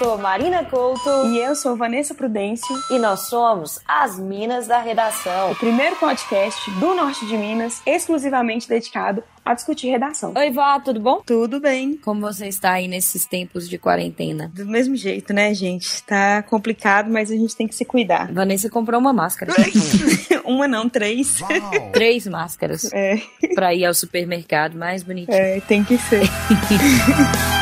sou Marina Couto. E eu sou Vanessa Prudêncio. E nós somos as Minas da Redação. O primeiro podcast do norte de Minas, exclusivamente dedicado a discutir redação. Oi, Vó, tudo bom? Tudo bem. Como você está aí nesses tempos de quarentena? Do mesmo jeito, né, gente? Tá complicado, mas a gente tem que se cuidar. Vanessa comprou uma máscara. uma não, três. Uau. três máscaras. É. Pra ir ao supermercado mais bonitinho. É, tem que ser.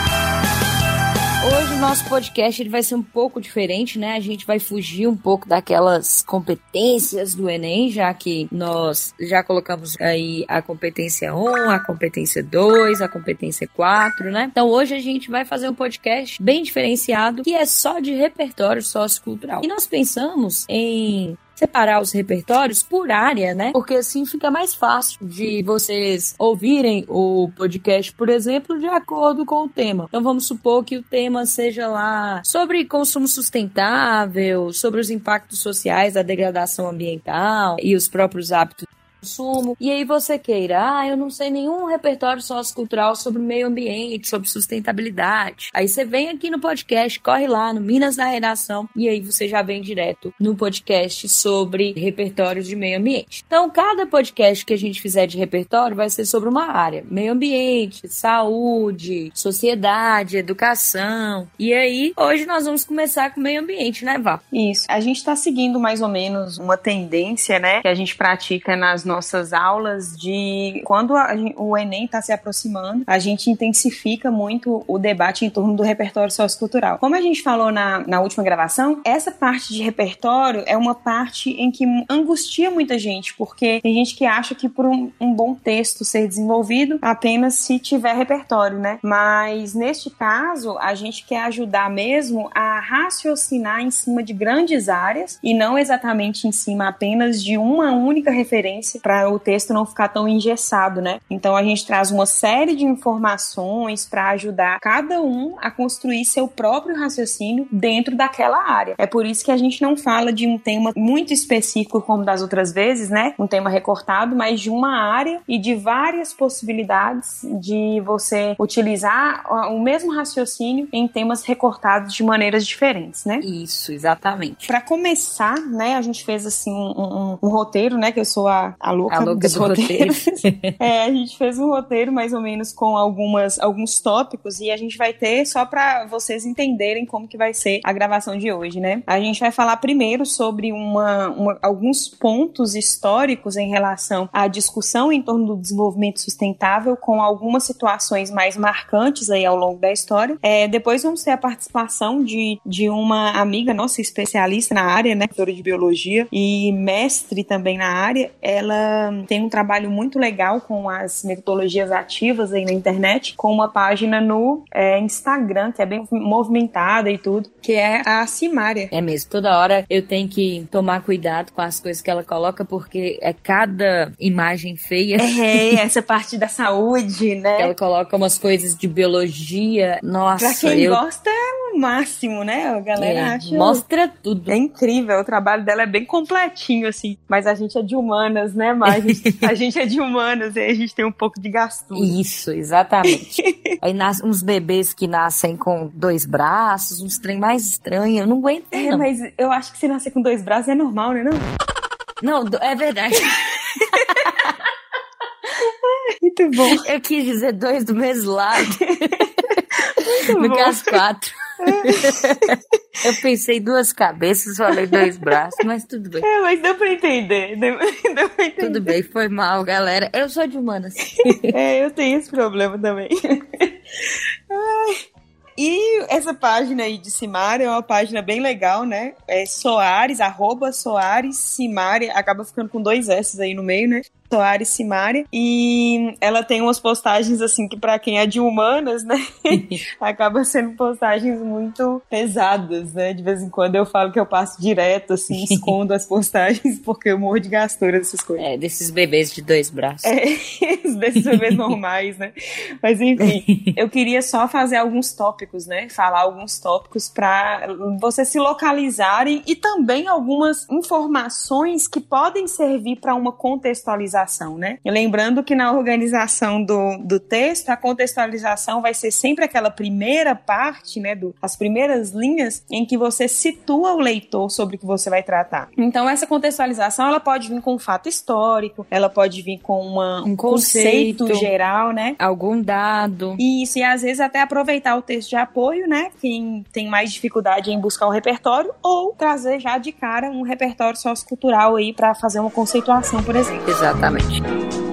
Hoje o nosso podcast ele vai ser um pouco diferente, né? A gente vai fugir um pouco daquelas competências do Enem, já que nós já colocamos aí a competência 1, a competência 2, a competência 4, né? Então hoje a gente vai fazer um podcast bem diferenciado, que é só de repertório sociocultural. E nós pensamos em separar os repertórios por área, né? Porque assim fica mais fácil de vocês ouvirem o podcast, por exemplo, de acordo com o tema. Então vamos supor que o tema seja lá sobre consumo sustentável, sobre os impactos sociais da degradação ambiental e os próprios hábitos consumo, e aí você queira, ah, eu não sei nenhum repertório sociocultural sobre meio ambiente, sobre sustentabilidade. Aí você vem aqui no podcast, corre lá no Minas da Redação, e aí você já vem direto no podcast sobre repertórios de meio ambiente. Então, cada podcast que a gente fizer de repertório vai ser sobre uma área: meio ambiente, saúde, sociedade, educação. E aí, hoje nós vamos começar com meio ambiente, né, Vá? Isso. A gente está seguindo mais ou menos uma tendência, né, que a gente pratica nas nossas aulas de quando a, o Enem está se aproximando, a gente intensifica muito o debate em torno do repertório sociocultural. Como a gente falou na, na última gravação, essa parte de repertório é uma parte em que angustia muita gente, porque tem gente que acha que por um, um bom texto ser desenvolvido apenas se tiver repertório, né? Mas neste caso, a gente quer ajudar mesmo a raciocinar em cima de grandes áreas e não exatamente em cima apenas de uma única referência para o texto não ficar tão engessado, né? Então a gente traz uma série de informações para ajudar cada um a construir seu próprio raciocínio dentro daquela área. É por isso que a gente não fala de um tema muito específico como das outras vezes, né? Um tema recortado, mas de uma área e de várias possibilidades de você utilizar o mesmo raciocínio em temas recortados de maneiras diferentes, né? Isso, exatamente. Para começar, né, a gente fez assim um, um, um roteiro, né, que eu sou a, a louca, a louca dos do roteiros. é, a gente fez um roteiro mais ou menos com algumas, alguns tópicos e a gente vai ter só para vocês entenderem como que vai ser a gravação de hoje, né? A gente vai falar primeiro sobre uma, uma, alguns pontos históricos em relação à discussão em torno do desenvolvimento sustentável com algumas situações mais marcantes aí ao longo da história. É, depois vamos ter a participação de, de uma amiga nossa especialista na área, né, doutora de biologia e mestre também na área. Ela tem um trabalho muito legal com as metodologias ativas aí na internet, com uma página no é, Instagram, que é bem movimentada e tudo, que é a Simária. É mesmo, toda hora eu tenho que tomar cuidado com as coisas que ela coloca, porque é cada imagem feia. É, essa parte da saúde, né? Ela coloca umas coisas de biologia. Nossa, pra quem eu... gosta é o máximo, né? A galera é, acha. Mostra tudo. É incrível, o trabalho dela é bem completinho, assim. Mas a gente é de humanas, né, Mas a gente é de humanas e a gente tem um pouco de gastura. Isso, exatamente. Aí nascem uns bebês que nascem com dois braços, uns trem mais estranho. Eu não aguento. É, não. mas eu acho que se nascer com dois braços é normal, né? Não, não é verdade. Muito bom. Eu quis dizer dois do mesmo lado. Muito no bom. caso, quatro. Eu pensei duas cabeças, falei dois braços, mas tudo bem. É, mas deu pra entender. Deu, deu pra entender. Tudo bem, foi mal, galera. Eu sou de humanas. É, eu tenho esse problema também. Ai. E essa página aí de Simária é uma página bem legal, né? É Soares, arroba Soares Simária, acaba ficando com dois S aí no meio, né? Soares Simária. E ela tem umas postagens, assim, que para quem é de humanas, né? acaba sendo postagens muito pesadas, né? De vez em quando eu falo que eu passo direto, assim, escondo as postagens, porque eu morro de gastura dessas coisas. É, desses bebês de dois braços. É, desses bebês normais, né? Mas enfim, eu queria só fazer alguns tópicos tópicos, né? Falar alguns tópicos para vocês se localizarem e também algumas informações que podem servir para uma contextualização, né? lembrando que na organização do, do texto, a contextualização vai ser sempre aquela primeira parte, né? Do, as primeiras linhas em que você situa o leitor sobre o que você vai tratar. Então, essa contextualização ela pode vir com um fato histórico, ela pode vir com uma, um conceito, conceito geral, né? Algum dado. Isso, e às vezes até aproveitar o texto de apoio, né? Quem tem mais dificuldade em buscar o repertório, ou trazer já de cara um repertório sociocultural aí para fazer uma conceituação, por exemplo. Exatamente. damage.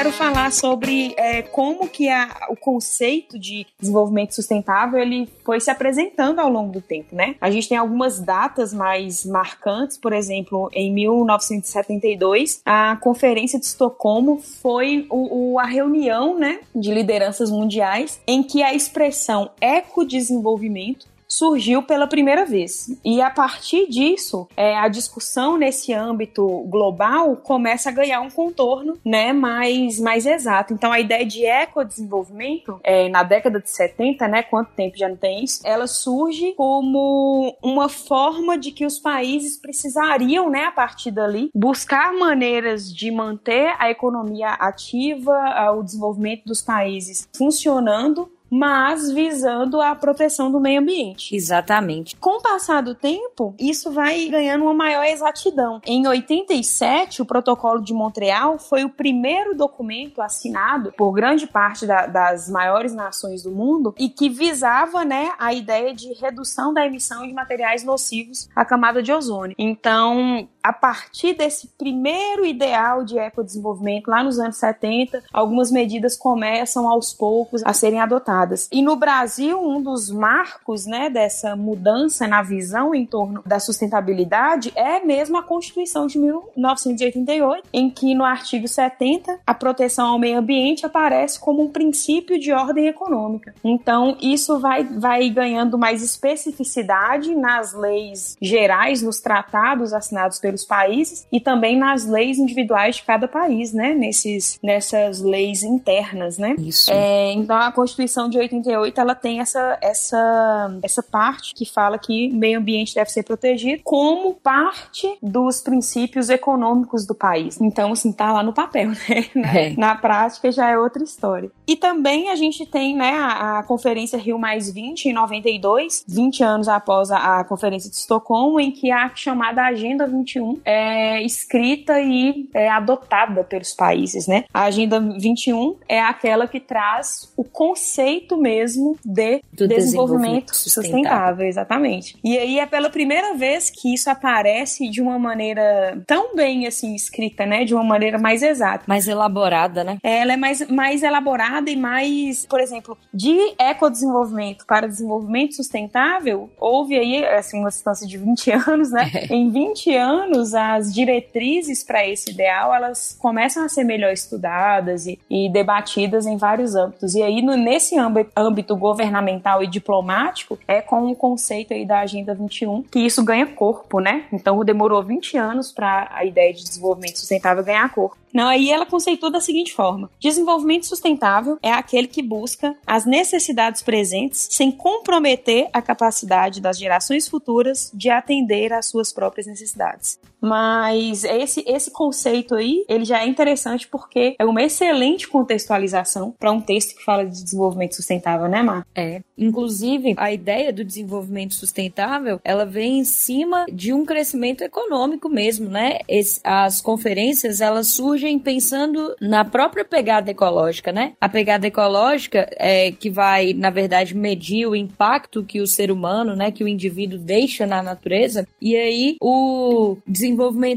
Quero falar sobre é, como que a, o conceito de desenvolvimento sustentável ele foi se apresentando ao longo do tempo, né? A gente tem algumas datas mais marcantes, por exemplo, em 1972, a Conferência de Estocolmo foi o, o, a reunião, né, de lideranças mundiais em que a expressão ecodesenvolvimento surgiu pela primeira vez. E a partir disso, é, a discussão nesse âmbito global começa a ganhar um contorno né, mais, mais exato. Então, a ideia de ecodesenvolvimento, é, na década de 70, né, quanto tempo já não tem isso, ela surge como uma forma de que os países precisariam, né, a partir dali, buscar maneiras de manter a economia ativa, o desenvolvimento dos países funcionando mas visando a proteção do meio ambiente. Exatamente. Com o passar do tempo, isso vai ganhando uma maior exatidão. Em 87, o Protocolo de Montreal foi o primeiro documento assinado por grande parte da, das maiores nações do mundo e que visava, né, a ideia de redução da emissão de materiais nocivos à camada de ozônio. Então, a partir desse primeiro ideal de ecodesenvolvimento, lá nos anos 70, algumas medidas começam aos poucos a serem adotadas. E no Brasil, um dos marcos né, dessa mudança na visão em torno da sustentabilidade é mesmo a Constituição de 1988, em que no artigo 70 a proteção ao meio ambiente aparece como um princípio de ordem econômica. Então, isso vai, vai ganhando mais especificidade nas leis gerais, nos tratados assinados pelo pelos países e também nas leis individuais de cada país, né? Nesses, nessas leis internas, né? Isso. É, então a Constituição de 88 ela tem essa, essa, essa parte que fala que meio ambiente deve ser protegido como parte dos princípios econômicos do país. Então, assim, tá lá no papel, né? Na, é. na prática já é outra história. E também a gente tem, né, a, a Conferência Rio Mais 20 em 92, 20 anos após a, a Conferência de Estocolmo, em que a chamada Agenda 21 21 é escrita e é adotada pelos países, né? A Agenda 21 é aquela que traz o conceito mesmo de Do desenvolvimento, desenvolvimento sustentável. sustentável, exatamente. E aí é pela primeira vez que isso aparece de uma maneira tão bem assim escrita, né? De uma maneira mais exata. Mais elaborada, né? Ela é mais, mais elaborada e mais, por exemplo, de ecodesenvolvimento para desenvolvimento sustentável, houve aí assim uma distância de 20 anos, né? É. Em 20 anos anos, as diretrizes para esse ideal elas começam a ser melhor estudadas e, e debatidas em vários âmbitos. E aí, no, nesse âmbito, âmbito, governamental e diplomático, é com o conceito aí da Agenda 21 que isso ganha corpo, né? Então, demorou 20 anos para a ideia de desenvolvimento sustentável ganhar corpo. Não, aí ela conceitua da seguinte forma: desenvolvimento sustentável é aquele que busca as necessidades presentes sem comprometer a capacidade das gerações futuras de atender às suas próprias necessidades. Mas esse, esse conceito aí, ele já é interessante porque é uma excelente contextualização para um texto que fala de desenvolvimento sustentável, né, Mar? É. Inclusive, a ideia do desenvolvimento sustentável, ela vem em cima de um crescimento econômico mesmo, né? Esse, as conferências, elas surgem pensando na própria pegada ecológica, né? A pegada ecológica é que vai, na verdade, medir o impacto que o ser humano, né, que o indivíduo deixa na natureza. E aí, o desenvolvimento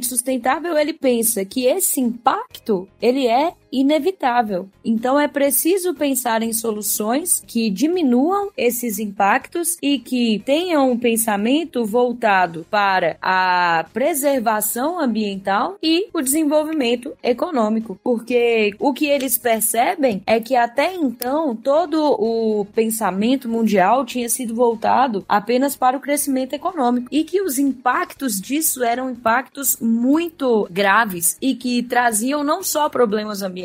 sustentável, ele pensa que esse impacto, ele é inevitável. Então é preciso pensar em soluções que diminuam esses impactos e que tenham um pensamento voltado para a preservação ambiental e o desenvolvimento econômico, porque o que eles percebem é que até então todo o pensamento mundial tinha sido voltado apenas para o crescimento econômico e que os impactos disso eram impactos muito graves e que traziam não só problemas ambientais,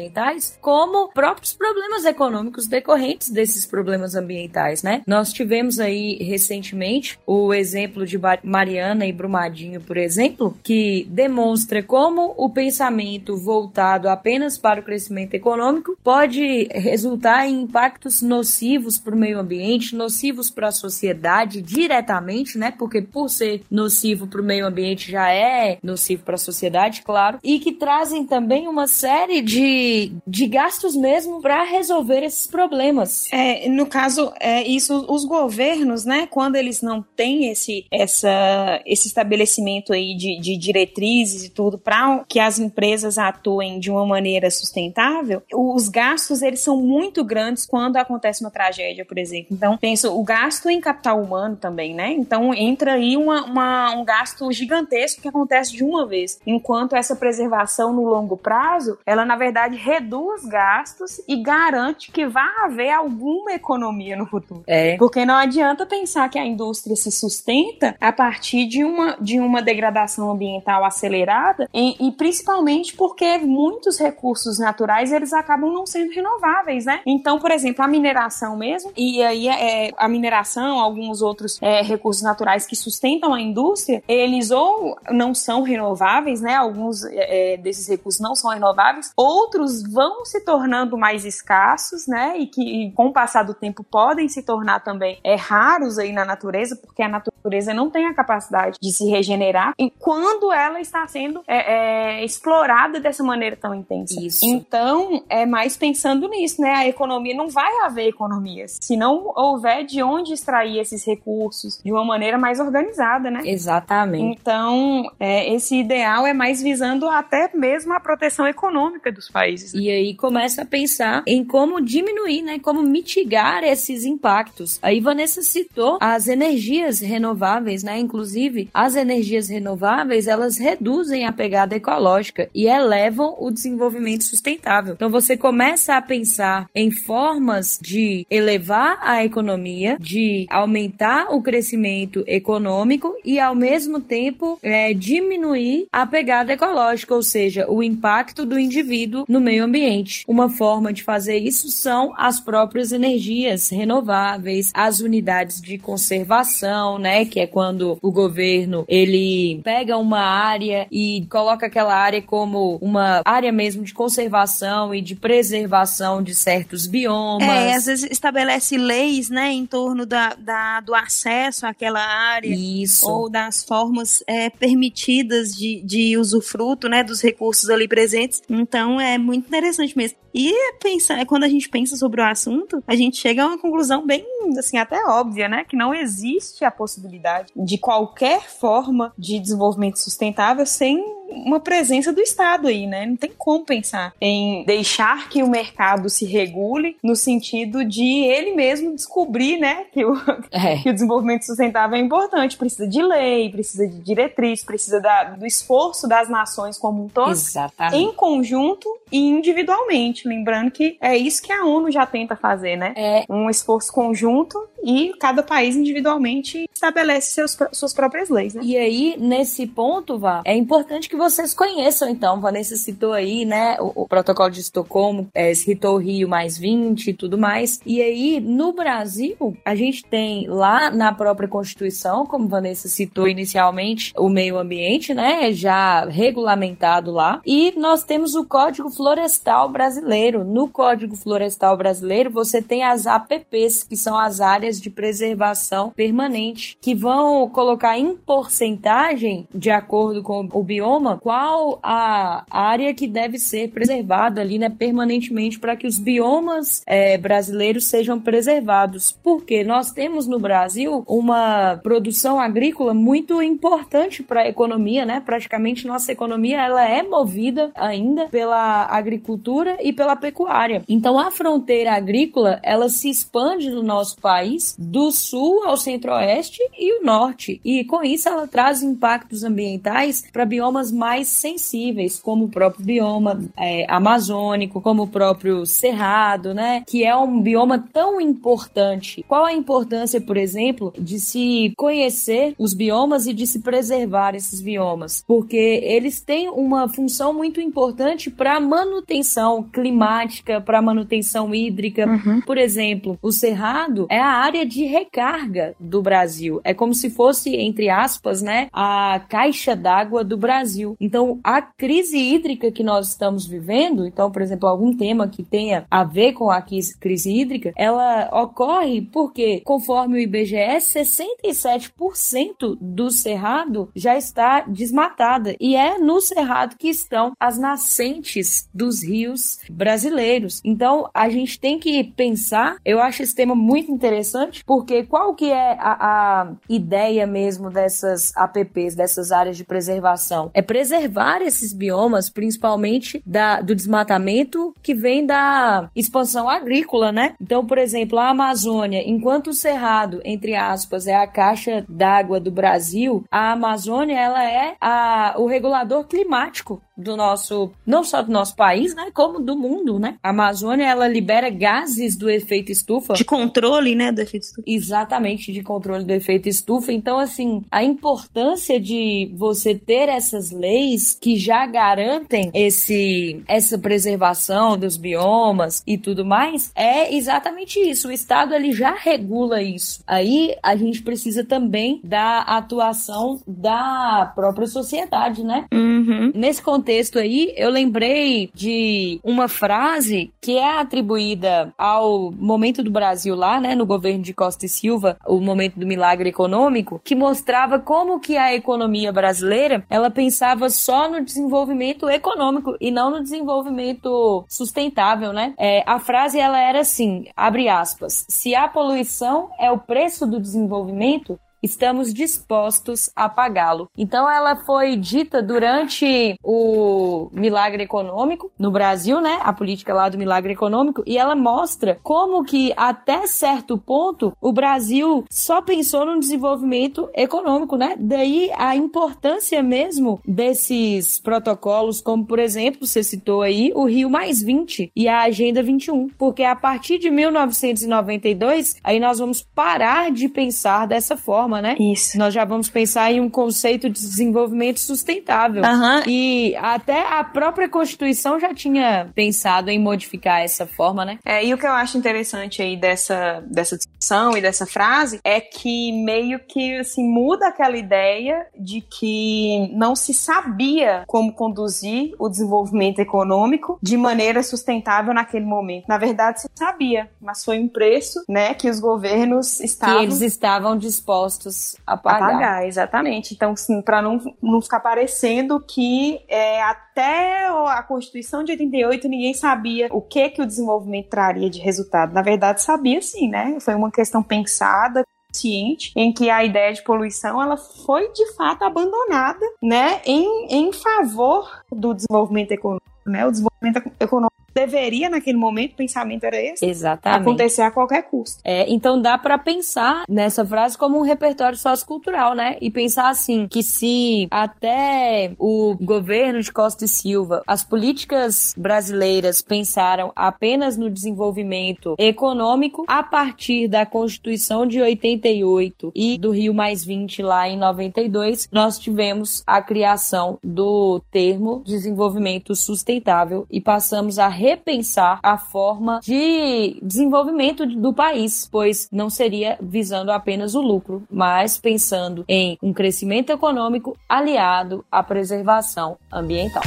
como próprios problemas econômicos decorrentes desses problemas ambientais, né? Nós tivemos aí recentemente o exemplo de Mariana e Brumadinho, por exemplo, que demonstra como o pensamento voltado apenas para o crescimento econômico pode resultar em impactos nocivos para o meio ambiente, nocivos para a sociedade diretamente, né? Porque por ser nocivo para o meio ambiente já é nocivo para a sociedade, claro, e que trazem também uma série de, de gastos mesmo para resolver esses problemas. É, no caso, é isso, os governos, né, quando eles não têm esse, essa, esse estabelecimento aí de, de diretrizes e tudo para que as empresas atuem de uma maneira sustentável, os gastos eles são muito grandes quando acontece uma tragédia, por exemplo. Então, penso o gasto em capital humano também, né? Então entra aí uma, uma, um gasto gigantesco que acontece de uma vez, enquanto essa preservação no longo prazo, ela na verdade reduz gastos e garante que vai haver alguma economia no futuro. É. Porque não adianta pensar que a indústria se sustenta a partir de uma, de uma degradação ambiental acelerada e, e principalmente porque muitos recursos naturais eles acabam não sendo renováveis, né? Então, por exemplo, a mineração mesmo, e aí é, a mineração, alguns outros é, recursos naturais que sustentam a indústria, eles ou não são renováveis, né? Alguns é, é desses recursos não são renováveis, outros vão se tornando mais escassos, né? E que com o passar do tempo podem se tornar também é, raros aí na natureza, porque a natureza não tem a capacidade de se regenerar e quando ela está sendo é, é, explorada dessa maneira tão intensa. Isso. Então, é mais pensando nisso, né? A economia não vai haver economia se não houver de onde extrair esses recursos de uma maneira mais organizada, né? Exatamente. Então, é, esse ideal é mais visando até mesmo a proteção econômica dos países. E aí começa a pensar em como diminuir, né? Como mitigar esses impactos. Aí Vanessa citou as energias renováveis, né? Inclusive, as energias renováveis, elas reduzem a pegada ecológica e elevam o desenvolvimento sustentável. Então você começa a pensar em formas de elevar a economia, de aumentar o crescimento econômico e ao mesmo tempo é, diminuir a pegada ecológica, ou seja, o impacto do indivíduo no meio ambiente. Uma forma de fazer isso são as próprias energias renováveis, as unidades de conservação, né, que é quando o governo ele pega uma área e coloca aquela área como uma área mesmo de conservação e de preservação de certos biomas. É, às vezes estabelece leis, né, em torno da, da do acesso àquela área. Isso. Ou das formas é, permitidas de, de usufruto, né, dos recursos ali presentes. Então é muito interessante mesmo. E pensar, quando a gente pensa sobre o assunto, a gente chega a uma conclusão bem, assim, até óbvia, né? Que não existe a possibilidade de qualquer forma de desenvolvimento sustentável sem uma presença do Estado aí, né? Não tem como pensar em deixar que o mercado se regule no sentido de ele mesmo descobrir, né, que o, é. que o desenvolvimento sustentável é importante. Precisa de lei, precisa de diretriz, precisa da, do esforço das nações como um todo, Exatamente. em conjunto e individualmente. Lembrando que é isso que a ONU já tenta fazer, né? É. Um esforço conjunto e cada país individualmente estabelece seus, suas próprias leis, né? E aí, nesse ponto, Vá, é importante que vocês conheçam, então. Vanessa citou aí, né, o, o protocolo de Estocolmo, é, citou o Rio mais 20 e tudo mais. E aí, no Brasil, a gente tem lá na própria Constituição, como Vanessa citou inicialmente, o meio ambiente, né, já regulamentado lá. E nós temos o Código Florestal Brasileiro. No Código Florestal Brasileiro, você tem as APPs, que são as áreas de preservação permanente que vão colocar em porcentagem, de acordo com o bioma, qual a área que deve ser preservada ali, né, permanentemente para que os biomas é, brasileiros sejam preservados. Porque nós temos no Brasil uma produção agrícola muito importante para a economia, né? Praticamente nossa economia ela é movida ainda pela agricultura e pela pecuária. Então a fronteira agrícola ela se expande no nosso país do sul ao centro-oeste e o norte. E com isso ela traz impactos ambientais para biomas mais sensíveis, como o próprio bioma é, amazônico, como o próprio cerrado, né? Que é um bioma tão importante. Qual a importância, por exemplo, de se conhecer os biomas e de se preservar esses biomas? Porque eles têm uma função muito importante para manutenção climática, para manutenção hídrica. Uhum. Por exemplo, o cerrado é a área de recarga do Brasil. É como se fosse, entre aspas, né, a caixa d'água do Brasil. Então, a crise hídrica que nós estamos vivendo, então, por exemplo, algum tema que tenha a ver com a crise hídrica, ela ocorre porque, conforme o IBGE, 67% do cerrado já está desmatada. E é no cerrado que estão as nascentes dos rios brasileiros. Então, a gente tem que pensar, eu acho esse tema muito interessante, porque qual que é a, a ideia mesmo dessas APPs, dessas áreas de preservação? É preservar esses biomas, principalmente da, do desmatamento que vem da expansão agrícola, né? Então, por exemplo, a Amazônia, enquanto o Cerrado, entre aspas, é a caixa d'água do Brasil, a Amazônia ela é a, o regulador climático do nosso, não só do nosso país, né, como do mundo, né? A Amazônia ela libera gases do efeito estufa. De controle, né, do efeito estufa. Exatamente, de controle do efeito estufa. Então, assim, a importância de você ter essas leis que já garantem esse essa preservação dos biomas e tudo mais é exatamente isso. O Estado ele já regula isso. Aí a gente precisa também da atuação da própria sociedade, né? Uhum. Nesse contexto aí, eu lembrei de uma frase que é atribuída ao momento do Brasil lá, né, no governo de Costa e Silva, o momento do milagre econômico, que mostrava como que a economia brasileira, ela pensava só no desenvolvimento econômico e não no desenvolvimento sustentável, né? É, a frase ela era assim, abre aspas, se a poluição é o preço do desenvolvimento, estamos dispostos a pagá-lo. Então ela foi dita durante o milagre econômico no Brasil, né? A política lá do milagre econômico e ela mostra como que até certo ponto o Brasil só pensou no desenvolvimento econômico, né? Daí a importância mesmo desses protocolos, como por exemplo, você citou aí o Rio mais 20 e a Agenda 21, porque a partir de 1992 aí nós vamos parar de pensar dessa forma forma, né? Isso. Nós já vamos pensar em um conceito de desenvolvimento sustentável. Uhum. E até a própria Constituição já tinha pensado em modificar essa forma, né? É, e o que eu acho interessante aí dessa, dessa discussão e dessa frase é que meio que assim, muda aquela ideia de que não se sabia como conduzir o desenvolvimento econômico de maneira sustentável naquele momento. Na verdade, se sabia, mas foi um preço, né, que os governos estavam que eles estavam dispostos dispostos a pagar. A pagar, exatamente. Então, assim, para não, não ficar parecendo que é, até a Constituição de 88 ninguém sabia o que que o desenvolvimento traria de resultado. Na verdade, sabia sim, né? Foi uma questão pensada, ciente em que a ideia de poluição ela foi de fato abandonada, né, em, em favor do desenvolvimento econômico, né? O desenvolvimento econômico deveria, naquele momento, o pensamento era esse. Exatamente. Acontecer a qualquer custo. É, então dá para pensar nessa frase como um repertório sociocultural, né? E pensar assim, que se até o governo de Costa e Silva, as políticas brasileiras pensaram apenas no desenvolvimento econômico a partir da Constituição de 88 e do Rio Mais 20 lá em 92, nós tivemos a criação do termo desenvolvimento sustentável e passamos a repensar a forma de desenvolvimento do país, pois não seria visando apenas o lucro, mas pensando em um crescimento econômico aliado à preservação ambiental.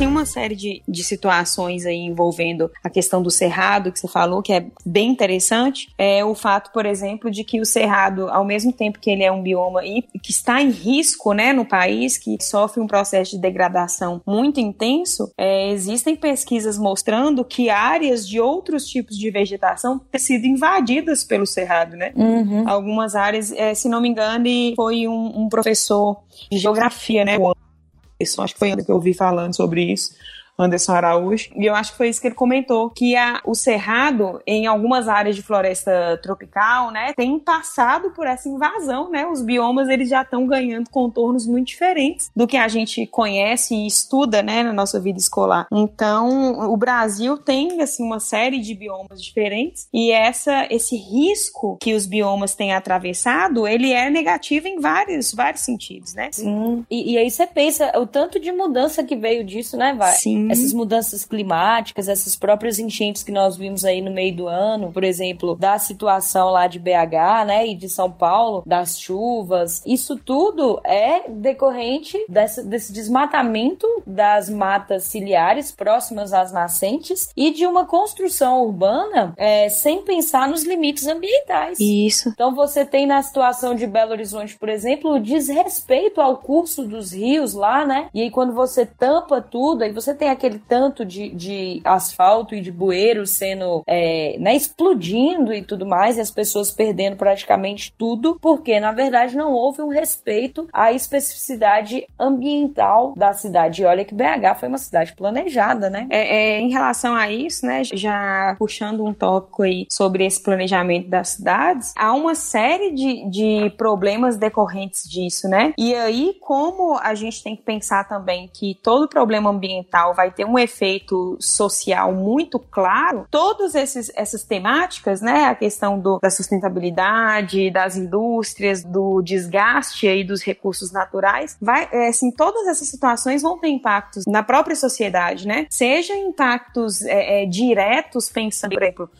Tem uma série de, de situações aí envolvendo a questão do cerrado, que você falou, que é bem interessante. É o fato, por exemplo, de que o cerrado, ao mesmo tempo que ele é um bioma e que está em risco, né, no país, que sofre um processo de degradação muito intenso, é, existem pesquisas mostrando que áreas de outros tipos de vegetação têm sido invadidas pelo cerrado, né? Uhum. Algumas áreas, é, se não me engano, foi um, um professor de geografia, né? Isso, acho que foi que eu ouvi falando sobre isso. Anderson Araújo, e eu acho que foi isso que ele comentou, que a, o cerrado, em algumas áreas de floresta tropical, né, tem passado por essa invasão, né, os biomas eles já estão ganhando contornos muito diferentes do que a gente conhece e estuda, né, na nossa vida escolar. Então, o Brasil tem, assim, uma série de biomas diferentes, e essa, esse risco que os biomas têm atravessado, ele é negativo em vários, vários sentidos, né? Sim, e, e aí você pensa o tanto de mudança que veio disso, né, Vai? Sim essas mudanças climáticas, essas próprias enchentes que nós vimos aí no meio do ano, por exemplo, da situação lá de BH, né, e de São Paulo, das chuvas, isso tudo é decorrente desse, desse desmatamento das matas ciliares próximas às nascentes e de uma construção urbana é, sem pensar nos limites ambientais. Isso. Então você tem na situação de Belo Horizonte, por exemplo, o desrespeito ao curso dos rios lá, né? E aí quando você tampa tudo, aí você tem aquele tanto de, de asfalto e de bueiro sendo é, né, explodindo e tudo mais, e as pessoas perdendo praticamente tudo, porque na verdade não houve um respeito à especificidade ambiental da cidade. E olha que BH foi uma cidade planejada, né? É, é, em relação a isso, né, já puxando um tópico aí sobre esse planejamento das cidades, há uma série de, de problemas decorrentes disso, né? E aí, como a gente tem que pensar também que todo problema ambiental vai ter um efeito social muito claro, todas essas temáticas, né, a questão do, da sustentabilidade, das indústrias, do desgaste aí dos recursos naturais, vai, é, assim, todas essas situações vão ter impactos na própria sociedade, né? Seja impactos é, é, diretos, pensando, por exemplo,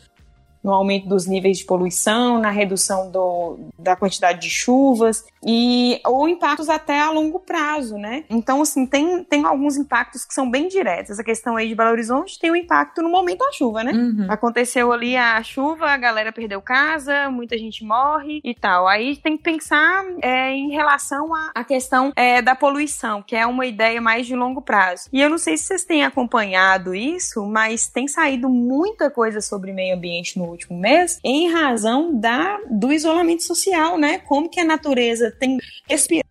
no aumento dos níveis de poluição, na redução do, da quantidade de chuvas e ou impactos até a longo prazo, né? Então, assim, tem, tem alguns impactos que são bem diretos. Essa questão aí de Belo Horizonte tem um impacto no momento da chuva, né? Uhum. Aconteceu ali a chuva, a galera perdeu casa, muita gente morre e tal. Aí tem que pensar é, em relação à questão é, da poluição, que é uma ideia mais de longo prazo. E eu não sei se vocês têm acompanhado isso, mas tem saído muita coisa sobre meio ambiente no último mês em razão da, do isolamento social, né? Como que a natureza tem respirado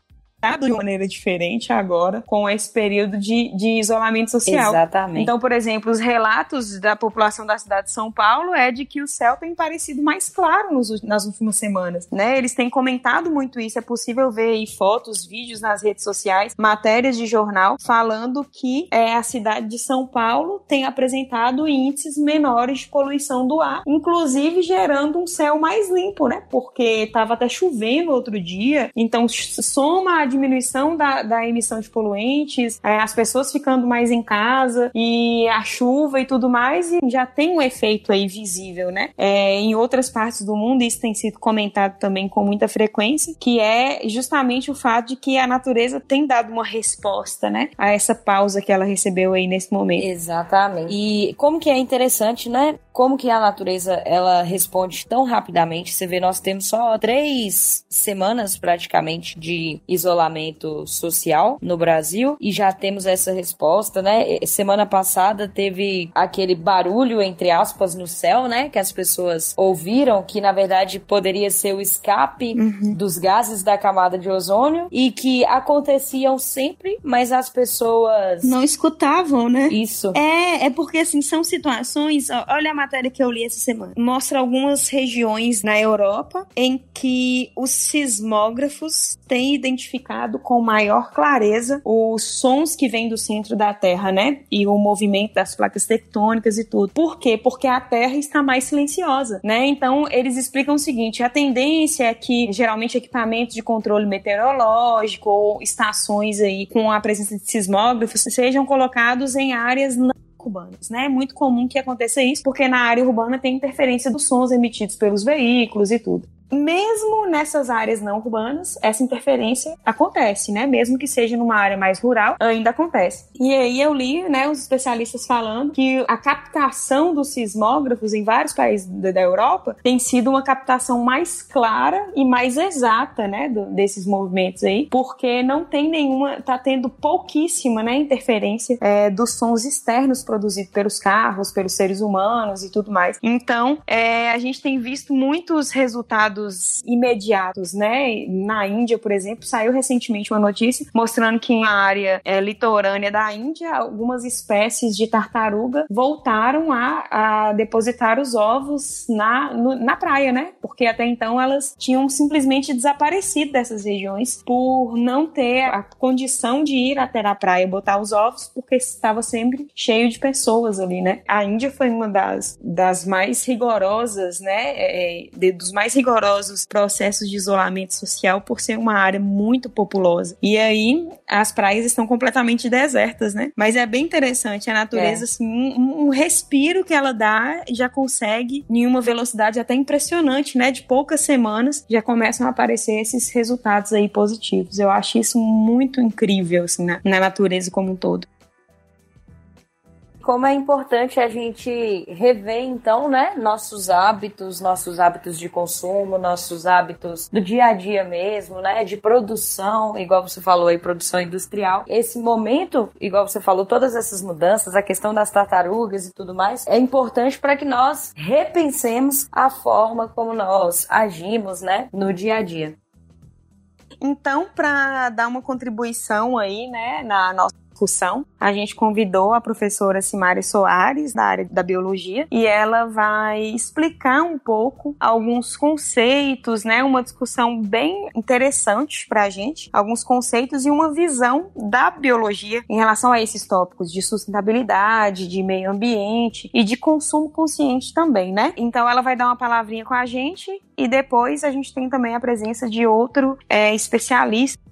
de maneira diferente agora com esse período de, de isolamento social. Exatamente. Então, por exemplo, os relatos da população da cidade de São Paulo é de que o céu tem parecido mais claro nos, nas últimas semanas, né? Eles têm comentado muito isso, é possível ver aí fotos, vídeos nas redes sociais, matérias de jornal falando que é, a cidade de São Paulo tem apresentado índices menores de poluição do ar, inclusive gerando um céu mais limpo, né? Porque estava até chovendo outro dia, então soma a diminuição da, da emissão de poluentes, é, as pessoas ficando mais em casa e a chuva e tudo mais, e já tem um efeito aí visível, né? É, em outras partes do mundo, isso tem sido comentado também com muita frequência, que é justamente o fato de que a natureza tem dado uma resposta, né, a essa pausa que ela recebeu aí nesse momento. Exatamente. E como que é interessante, né? Como que a natureza ela responde tão rapidamente. Você vê, nós temos só três semanas praticamente de isolamento isolamento social no Brasil e já temos essa resposta, né? Semana passada teve aquele barulho, entre aspas, no céu, né? Que as pessoas ouviram que na verdade poderia ser o escape uhum. dos gases da camada de ozônio e que aconteciam sempre, mas as pessoas não escutavam, né? Isso. É, é porque assim são situações. Olha a matéria que eu li essa semana. Mostra algumas regiões na Europa em que os sismógrafos têm identificado com maior clareza os sons que vêm do centro da Terra, né? E o movimento das placas tectônicas e tudo. Por quê? Porque a Terra está mais silenciosa, né? Então, eles explicam o seguinte: a tendência é que geralmente equipamentos de controle meteorológico ou estações aí com a presença de sismógrafos sejam colocados em áreas não urbanas, né? É muito comum que aconteça isso, porque na área urbana tem interferência dos sons emitidos pelos veículos e tudo. Mesmo nessas áreas não urbanas, essa interferência acontece, né? Mesmo que seja numa área mais rural, ainda acontece. E aí eu li, né, os especialistas falando que a captação dos sismógrafos em vários países da Europa tem sido uma captação mais clara e mais exata, né, do, desses movimentos aí, porque não tem nenhuma, tá tendo pouquíssima, né, interferência é, dos sons externos produzidos pelos carros, pelos seres humanos e tudo mais. Então, é, a gente tem visto muitos resultados imediatos, né? Na Índia, por exemplo, saiu recentemente uma notícia mostrando que em uma área é, litorânea da Índia, algumas espécies de tartaruga voltaram a, a depositar os ovos na, no, na praia, né? Porque até então elas tinham simplesmente desaparecido dessas regiões por não ter a condição de ir até a praia botar os ovos, porque estava sempre cheio de pessoas ali, né? A Índia foi uma das, das mais rigorosas, né? É, de, dos mais rigorosos processos de isolamento social por ser uma área muito populosa. E aí as praias estão completamente desertas, né? Mas é bem interessante a natureza, é. assim, um, um, respiro que ela dá já consegue em uma velocidade até impressionante, né? De poucas semanas já começam a aparecer esses resultados aí positivos. Eu acho isso muito incrível, assim, na, na natureza como um todo como é importante a gente rever, então, né, nossos hábitos, nossos hábitos de consumo, nossos hábitos do dia a dia mesmo, né, de produção, igual você falou aí, produção industrial. Esse momento, igual você falou, todas essas mudanças, a questão das tartarugas e tudo mais, é importante para que nós repensemos a forma como nós agimos, né, no dia a dia. Então, para dar uma contribuição aí, né, na nossa discussão. A gente convidou a professora Simari Soares, da área da biologia, e ela vai explicar um pouco alguns conceitos, né? Uma discussão bem interessante para a gente, alguns conceitos e uma visão da biologia em relação a esses tópicos de sustentabilidade, de meio ambiente e de consumo consciente também, né? Então ela vai dar uma palavrinha com a gente e depois a gente tem também a presença de outro é, especialista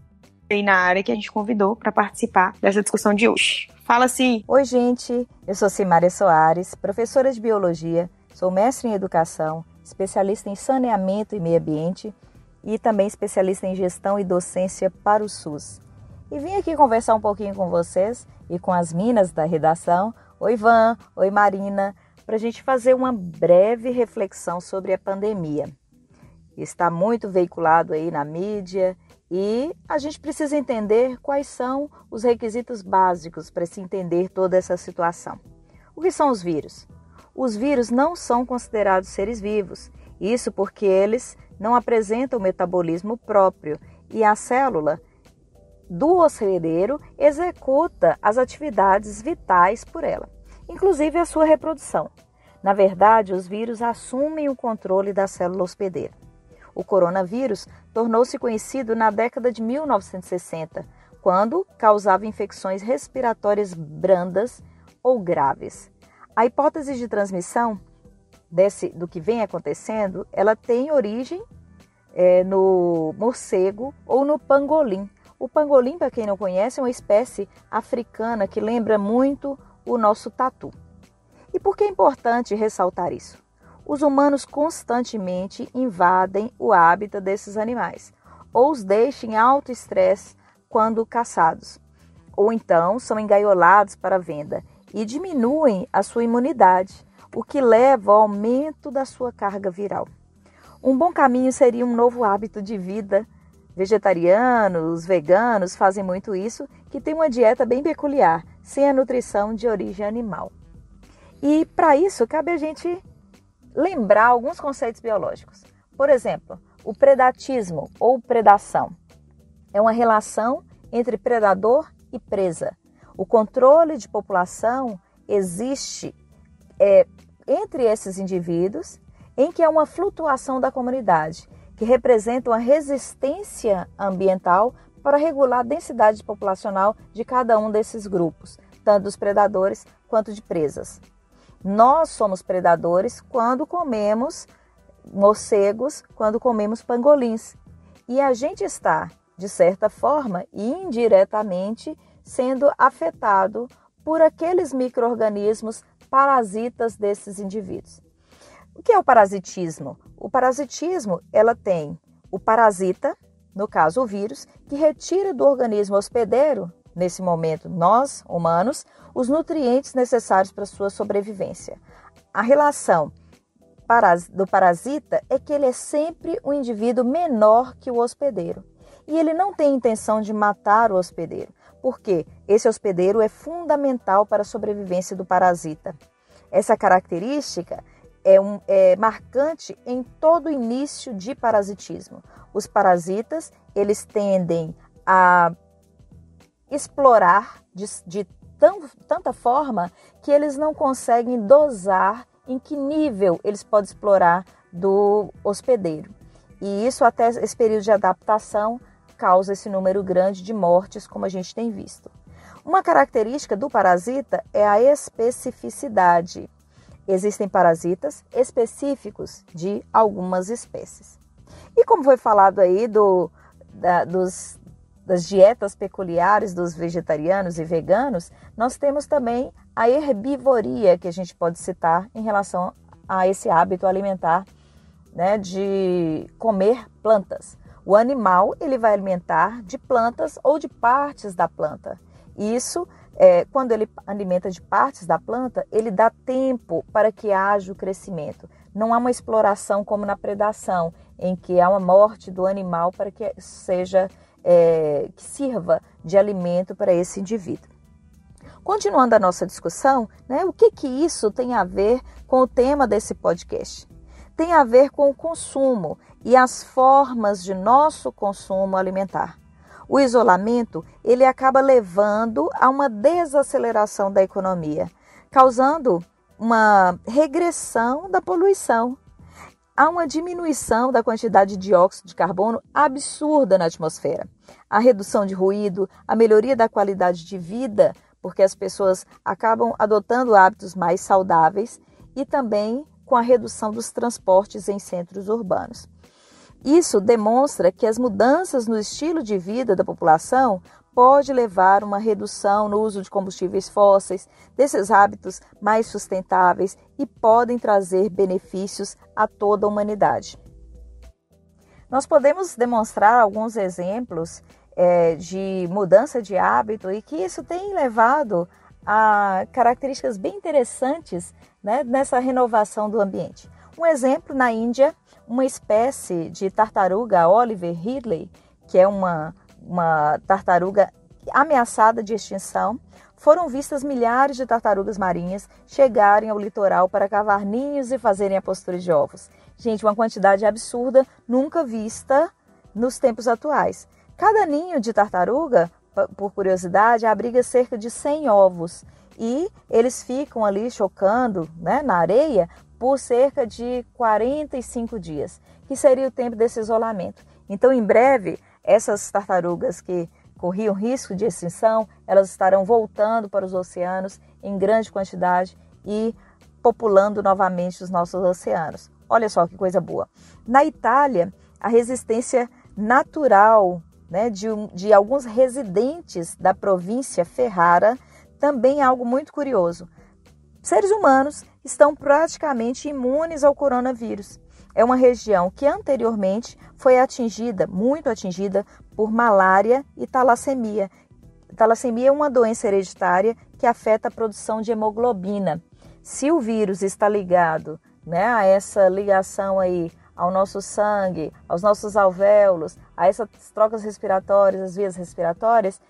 aí na área que a gente convidou para participar dessa discussão de hoje. Fala sim. Oi, gente. Eu sou Simária Soares, professora de biologia, sou mestre em educação, especialista em saneamento e meio ambiente e também especialista em gestão e docência para o SUS. E vim aqui conversar um pouquinho com vocês e com as minas da redação. Oi, Van. Oi, Marina. Para a gente fazer uma breve reflexão sobre a pandemia. Está muito veiculado aí na mídia e a gente precisa entender quais são os requisitos básicos para se entender toda essa situação. O que são os vírus? Os vírus não são considerados seres vivos, isso porque eles não apresentam metabolismo próprio e a célula do hospedeiro executa as atividades vitais por ela, inclusive a sua reprodução. Na verdade, os vírus assumem o controle da célula hospedeira. O coronavírus tornou-se conhecido na década de 1960, quando causava infecções respiratórias brandas ou graves. A hipótese de transmissão desse, do que vem acontecendo, ela tem origem é, no morcego ou no pangolim. O pangolim, para quem não conhece, é uma espécie africana que lembra muito o nosso tatu. E por que é importante ressaltar isso? Os humanos constantemente invadem o hábitat desses animais ou os deixam em alto estresse quando caçados, ou então são engaiolados para venda e diminuem a sua imunidade, o que leva ao aumento da sua carga viral. Um bom caminho seria um novo hábito de vida. Vegetarianos, veganos fazem muito isso, que tem uma dieta bem peculiar, sem a nutrição de origem animal. E para isso cabe a gente lembrar alguns conceitos biológicos. Por exemplo, o predatismo ou predação é uma relação entre predador e presa. O controle de população existe é, entre esses indivíduos em que há uma flutuação da comunidade, que representa uma resistência ambiental para regular a densidade populacional de cada um desses grupos, tanto dos predadores quanto de presas. Nós somos predadores quando comemos morcegos, quando comemos pangolins. E a gente está, de certa forma e indiretamente, sendo afetado por aqueles micro-organismos parasitas desses indivíduos. O que é o parasitismo? o parasitismo, ela tem o parasita, no caso o vírus, que retira do organismo hospedeiro, nesse momento nós, humanos, os nutrientes necessários para sua sobrevivência. A relação do parasita é que ele é sempre um indivíduo menor que o hospedeiro. E ele não tem intenção de matar o hospedeiro, porque esse hospedeiro é fundamental para a sobrevivência do parasita. Essa característica é, um, é marcante em todo início de parasitismo. Os parasitas eles tendem a explorar de, de tão, tanta forma que eles não conseguem dosar em que nível eles podem explorar do hospedeiro. E isso até esse período de adaptação causa esse número grande de mortes, como a gente tem visto. Uma característica do parasita é a especificidade. Existem parasitas específicos de algumas espécies. E como foi falado aí do, da, dos, das dietas peculiares dos vegetarianos e veganos, nós temos também a herbivoria que a gente pode citar em relação a esse hábito alimentar né, de comer plantas. O animal ele vai alimentar de plantas ou de partes da planta. Isso, é, quando ele alimenta de partes da planta, ele dá tempo para que haja o crescimento. Não há uma exploração como na predação, em que há uma morte do animal para que seja é, que sirva de alimento para esse indivíduo. Continuando a nossa discussão, né, o que, que isso tem a ver com o tema desse podcast? Tem a ver com o consumo e as formas de nosso consumo alimentar. O isolamento ele acaba levando a uma desaceleração da economia, causando uma regressão da poluição há uma diminuição da quantidade de dióxido de carbono absurda na atmosfera. A redução de ruído, a melhoria da qualidade de vida, porque as pessoas acabam adotando hábitos mais saudáveis e também com a redução dos transportes em centros urbanos. Isso demonstra que as mudanças no estilo de vida da população pode levar uma redução no uso de combustíveis fósseis, desses hábitos mais sustentáveis e podem trazer benefícios a toda a humanidade. Nós podemos demonstrar alguns exemplos é, de mudança de hábito e que isso tem levado a características bem interessantes né, nessa renovação do ambiente. Um exemplo, na Índia, uma espécie de tartaruga Oliver Ridley, que é uma uma tartaruga ameaçada de extinção, foram vistas milhares de tartarugas marinhas chegarem ao litoral para cavar ninhos e fazerem a postura de ovos. Gente, uma quantidade absurda, nunca vista nos tempos atuais. Cada ninho de tartaruga, por curiosidade, abriga cerca de 100 ovos e eles ficam ali chocando né, na areia por cerca de 45 dias, que seria o tempo desse isolamento. Então, em breve, essas tartarugas que corriam risco de extinção, elas estarão voltando para os oceanos em grande quantidade e populando novamente os nossos oceanos. Olha só que coisa boa. Na Itália, a resistência natural né, de, de alguns residentes da província Ferrara também é algo muito curioso. Seres humanos estão praticamente imunes ao coronavírus é uma região que anteriormente foi atingida, muito atingida, por malária e talassemia. Talassemia é uma doença hereditária que afeta a produção de hemoglobina. Se o vírus está ligado né, a essa ligação aí ao nosso sangue, aos nossos alvéolos, a essas trocas respiratórias, as vias respiratórias,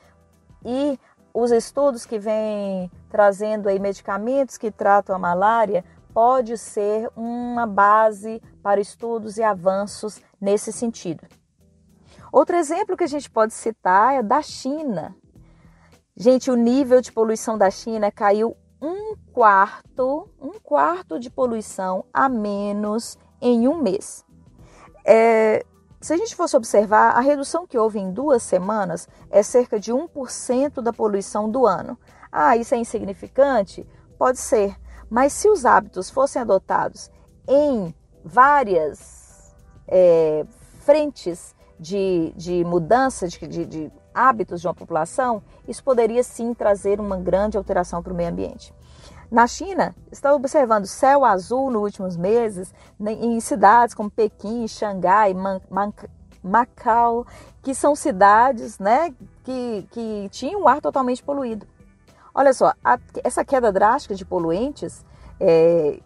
e os estudos que vêm trazendo aí medicamentos que tratam a malária pode ser uma base para estudos e avanços nesse sentido. Outro exemplo que a gente pode citar é da China. Gente, o nível de poluição da China caiu um quarto, um quarto de poluição a menos em um mês. É, se a gente fosse observar, a redução que houve em duas semanas é cerca de 1% da poluição do ano. Ah, isso é insignificante? Pode ser, mas se os hábitos fossem adotados em várias é, frentes de, de mudança de, de, de hábitos de uma população, isso poderia sim trazer uma grande alteração para o meio ambiente. Na China, está observando céu azul nos últimos meses né, em cidades como Pequim, Xangai, Man Man Macau, que são cidades né, que, que tinham um ar totalmente poluído. Olha só, a, essa queda drástica de poluentes é,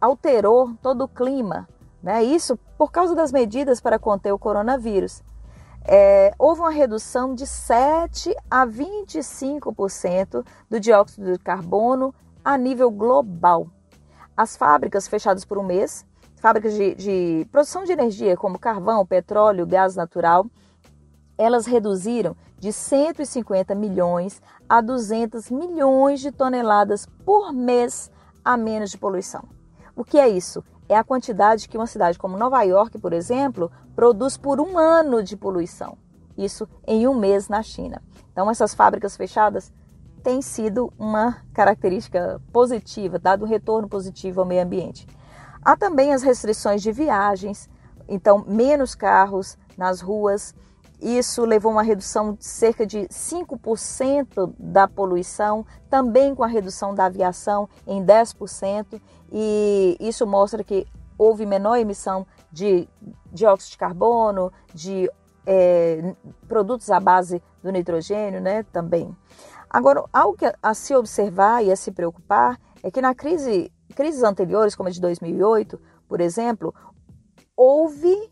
alterou todo o clima, né? Isso por causa das medidas para conter o coronavírus. É, houve uma redução de 7 a 25% do dióxido de carbono a nível global. As fábricas fechadas por um mês, fábricas de, de produção de energia como carvão, petróleo, gás natural, elas reduziram de 150 milhões a 200 milhões de toneladas por mês a menos de poluição. O que é isso? É a quantidade que uma cidade como Nova York, por exemplo, produz por um ano de poluição. Isso em um mês na China. Então, essas fábricas fechadas têm sido uma característica positiva, dado um retorno positivo ao meio ambiente. Há também as restrições de viagens, então, menos carros nas ruas, isso levou a uma redução de cerca de 5% da poluição, também com a redução da aviação em 10%, e isso mostra que houve menor emissão de dióxido de carbono, de é, produtos à base do nitrogênio, né, também. Agora, algo que a se observar e a se preocupar é que na crise, crises anteriores, como a de 2008, por exemplo, houve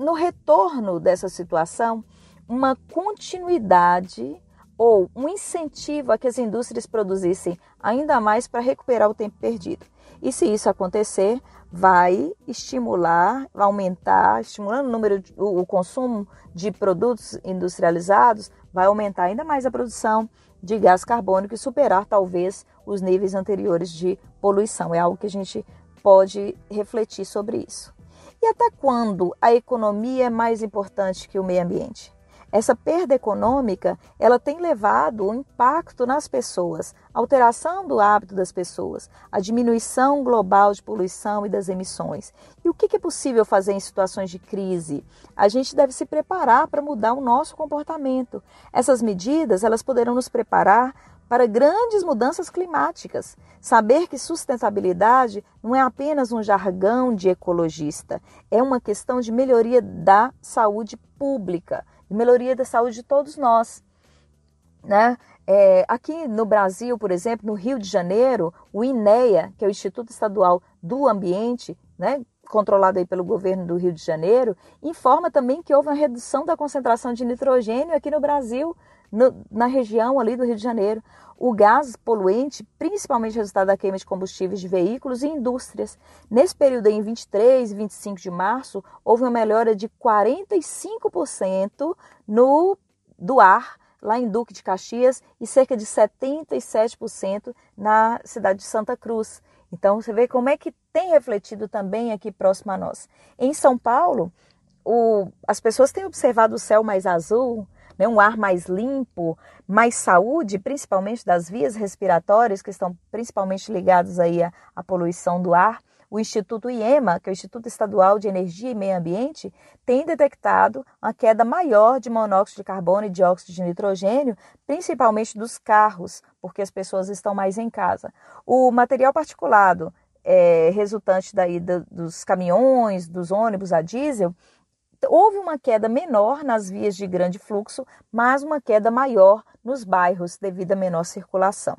no retorno dessa situação, uma continuidade ou um incentivo a que as indústrias produzissem ainda mais para recuperar o tempo perdido. E se isso acontecer, vai estimular, vai aumentar, estimulando o número, de, o, o consumo de produtos industrializados, vai aumentar ainda mais a produção de gás carbônico e superar talvez os níveis anteriores de poluição. É algo que a gente pode refletir sobre isso. E até quando a economia é mais importante que o meio ambiente? Essa perda econômica, ela tem levado um impacto nas pessoas, alteração do hábito das pessoas, a diminuição global de poluição e das emissões. E o que é possível fazer em situações de crise? A gente deve se preparar para mudar o nosso comportamento. Essas medidas, elas poderão nos preparar para grandes mudanças climáticas. Saber que sustentabilidade não é apenas um jargão de ecologista, é uma questão de melhoria da saúde pública, de melhoria da saúde de todos nós. Né? É, aqui no Brasil, por exemplo, no Rio de Janeiro, o INEA, que é o Instituto Estadual do Ambiente, né, controlado aí pelo governo do Rio de Janeiro, informa também que houve uma redução da concentração de nitrogênio aqui no Brasil no, na região ali do Rio de Janeiro. O gás poluente, principalmente resultado da queima de combustíveis de veículos e indústrias. Nesse período aí, em 23 e 25 de março, houve uma melhora de 45% no, do ar lá em Duque de Caxias e cerca de 77% na cidade de Santa Cruz. Então você vê como é que tem refletido também aqui próximo a nós. Em São Paulo, o, as pessoas têm observado o céu mais azul, né, um ar mais limpo, mais saúde, principalmente das vias respiratórias, que estão principalmente ligados aí à, à poluição do ar. O Instituto IEMA, que é o Instituto Estadual de Energia e Meio Ambiente, tem detectado uma queda maior de monóxido de carbono e dióxido de nitrogênio, principalmente dos carros, porque as pessoas estão mais em casa. O material particulado é, resultante daí do, dos caminhões, dos ônibus a diesel, houve uma queda menor nas vias de grande fluxo, mas uma queda maior nos bairros devido à menor circulação.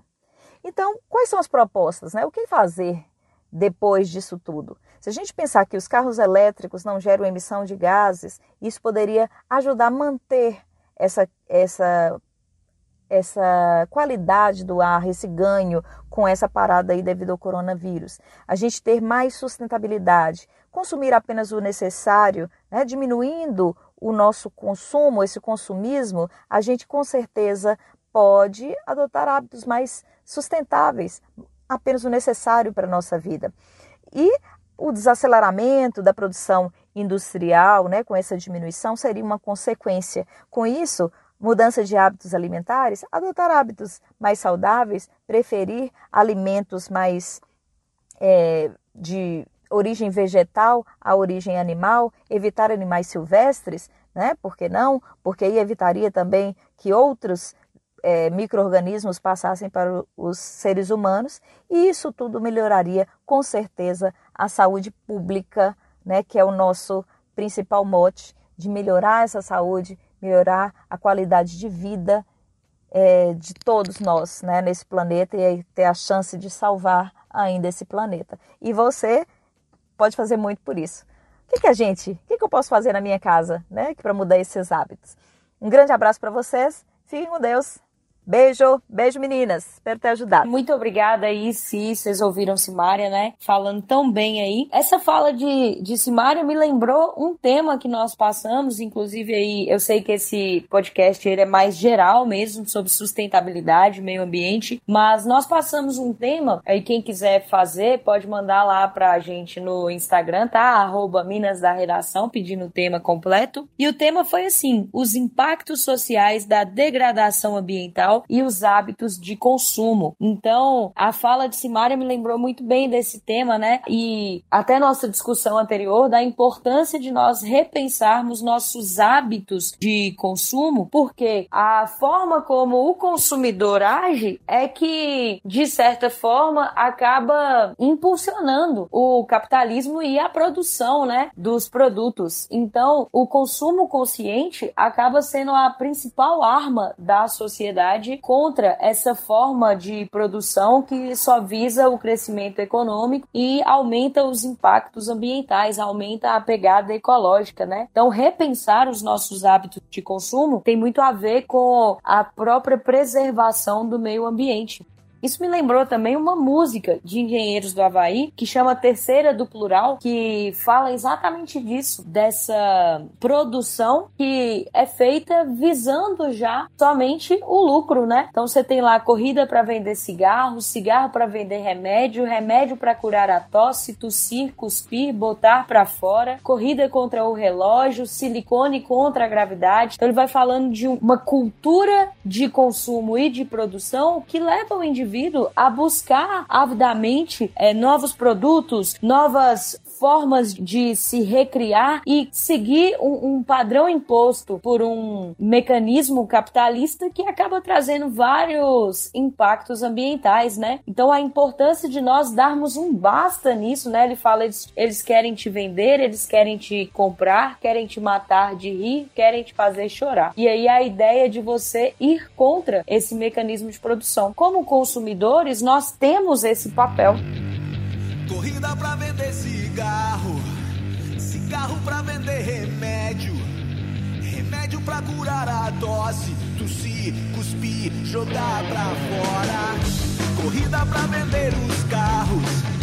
Então, quais são as propostas? Né? O que fazer depois disso tudo? Se a gente pensar que os carros elétricos não geram emissão de gases, isso poderia ajudar a manter essa, essa, essa qualidade do ar, esse ganho com essa parada aí devido ao coronavírus. A gente ter mais sustentabilidade, consumir apenas o necessário, né, diminuindo o nosso consumo, esse consumismo, a gente com certeza pode adotar hábitos mais sustentáveis, apenas o necessário para a nossa vida. E o desaceleramento da produção industrial, né, com essa diminuição, seria uma consequência. Com isso, mudança de hábitos alimentares, adotar hábitos mais saudáveis, preferir alimentos mais é, de origem vegetal a origem animal, evitar animais silvestres, né? Por que não? Porque aí evitaria também que outros é, micro-organismos passassem para os seres humanos, e isso tudo melhoraria com certeza a saúde pública, né, que é o nosso principal mote de melhorar essa saúde, melhorar a qualidade de vida é, de todos nós né, nesse planeta e ter a chance de salvar ainda esse planeta. E você pode fazer muito por isso. O que, que a gente, o que, que eu posso fazer na minha casa né, para mudar esses hábitos? Um grande abraço para vocês, fiquem com Deus Beijo, beijo meninas. Espero ter ajudado. Muito obrigada aí, se vocês ouviram Simária, né? Falando tão bem aí. Essa fala de, de Simária me lembrou um tema que nós passamos, inclusive aí, eu sei que esse podcast ele é mais geral mesmo, sobre sustentabilidade, meio ambiente, mas nós passamos um tema, aí quem quiser fazer pode mandar lá pra gente no Instagram, tá? Arroba Minas da Redação, pedindo o tema completo. E o tema foi assim, os impactos sociais da degradação ambiental e os hábitos de consumo. Então, a fala de Simária me lembrou muito bem desse tema, né? E até nossa discussão anterior da importância de nós repensarmos nossos hábitos de consumo, porque a forma como o consumidor age é que, de certa forma, acaba impulsionando o capitalismo e a produção, né, dos produtos. Então, o consumo consciente acaba sendo a principal arma da sociedade contra essa forma de produção que só visa o crescimento econômico e aumenta os impactos ambientais, aumenta a pegada ecológica, né? Então, repensar os nossos hábitos de consumo tem muito a ver com a própria preservação do meio ambiente. Isso me lembrou também uma música de Engenheiros do Havaí que chama Terceira do Plural, que fala exatamente disso, dessa produção que é feita visando já somente o lucro, né? Então você tem lá corrida para vender cigarro, cigarro para vender remédio, remédio para curar a tosse, tossir, cuspir, botar para fora, corrida contra o relógio, silicone contra a gravidade. Então ele vai falando de uma cultura de consumo e de produção que leva o indivíduo a buscar avidamente é, novos produtos, novas formas de se recriar e seguir um, um, padrão imposto por um mecanismo capitalista que acaba trazendo vários impactos ambientais, né? Então a importância de nós darmos um basta nisso, né? Ele fala eles, eles querem te vender, eles querem te comprar, querem te matar de rir, querem te fazer chorar. E aí a ideia de você ir contra esse mecanismo de produção. Como consumidores, nós temos esse papel. Corrida para vender cigarro, cigarro para vender remédio, remédio para curar a tosse, tossir, cuspir, jogar pra fora. Corrida para vender os carros.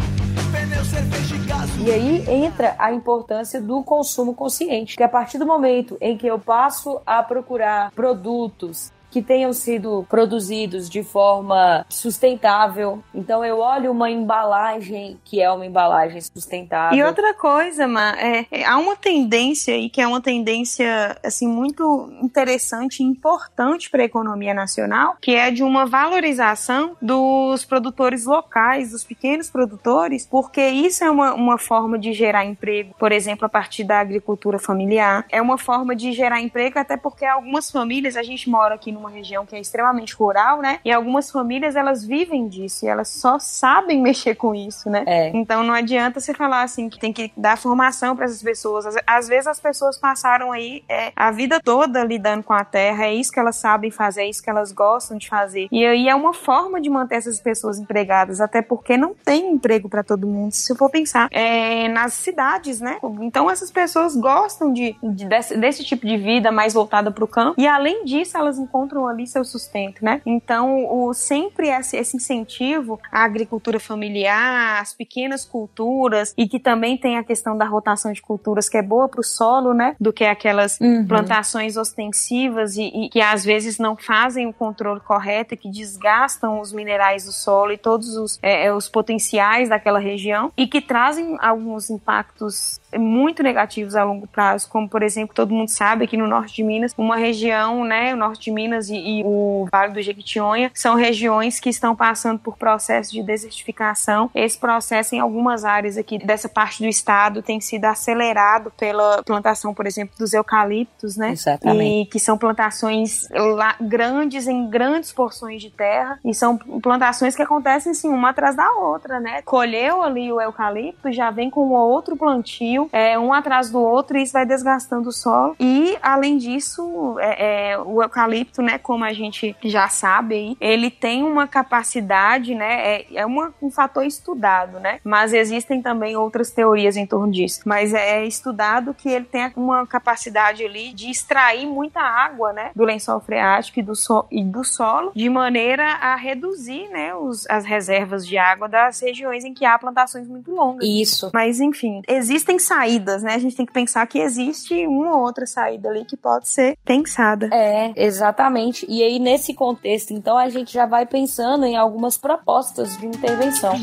E aí entra a importância do consumo consciente, que a partir do momento em que eu passo a procurar produtos que tenham sido produzidos de forma sustentável. Então eu olho uma embalagem que é uma embalagem sustentável. E outra coisa, Ma, é, é, há uma tendência aí que é uma tendência assim muito interessante e importante para a economia nacional, que é de uma valorização dos produtores locais, dos pequenos produtores, porque isso é uma, uma forma de gerar emprego, por exemplo, a partir da agricultura familiar. É uma forma de gerar emprego até porque algumas famílias, a gente mora aqui no uma região que é extremamente rural, né? E algumas famílias elas vivem disso e elas só sabem mexer com isso, né? É. Então não adianta você falar assim que tem que dar formação para essas pessoas. Às, às, vezes as pessoas passaram aí é, a vida toda lidando com a terra, é isso que elas sabem fazer, é isso que elas gostam de fazer. E aí é uma forma de manter essas pessoas empregadas, até porque não tem emprego para todo mundo, se eu for pensar. É, nas cidades, né? Então essas pessoas gostam de, de desse, desse tipo de vida mais voltada para o campo e além disso elas encontram encontram ali seu sustento, né? Então, o, sempre esse, esse incentivo à agricultura familiar, às pequenas culturas e que também tem a questão da rotação de culturas que é boa para o solo, né? Do que aquelas uhum. plantações ostensivas e, e, que às vezes não fazem o controle correto e que desgastam os minerais do solo e todos os, é, é os potenciais daquela região e que trazem alguns impactos muito negativos a longo prazo, como por exemplo, todo mundo sabe que no norte de Minas, uma região, né, o norte de Minas e, e o Vale do Jequitinhonha são regiões que estão passando por processo de desertificação. Esse processo em algumas áreas aqui dessa parte do estado tem sido acelerado pela plantação, por exemplo, dos eucaliptos, né? Exatamente. E que são plantações lá, grandes em grandes porções de terra e são plantações que acontecem assim uma atrás da outra, né? Colheu ali o eucalipto, já vem com outro plantio, é, um atrás do outro, e isso vai desgastando o solo. E, além disso, é, é, o eucalipto, né, como a gente já sabe aí, ele tem uma capacidade, né, é, é uma, um fator estudado, né, mas existem também outras teorias em torno disso. Mas é, é estudado que ele tem uma capacidade ali de extrair muita água, né, do lençol freático e do, so, e do solo, de maneira a reduzir, né, os, as reservas de água das regiões em que há plantações muito longas. Isso. Mas, enfim, existem saídas, né? A gente tem que pensar que existe uma ou outra saída ali que pode ser pensada. É, exatamente. E aí, nesse contexto, então, a gente já vai pensando em algumas propostas de intervenção.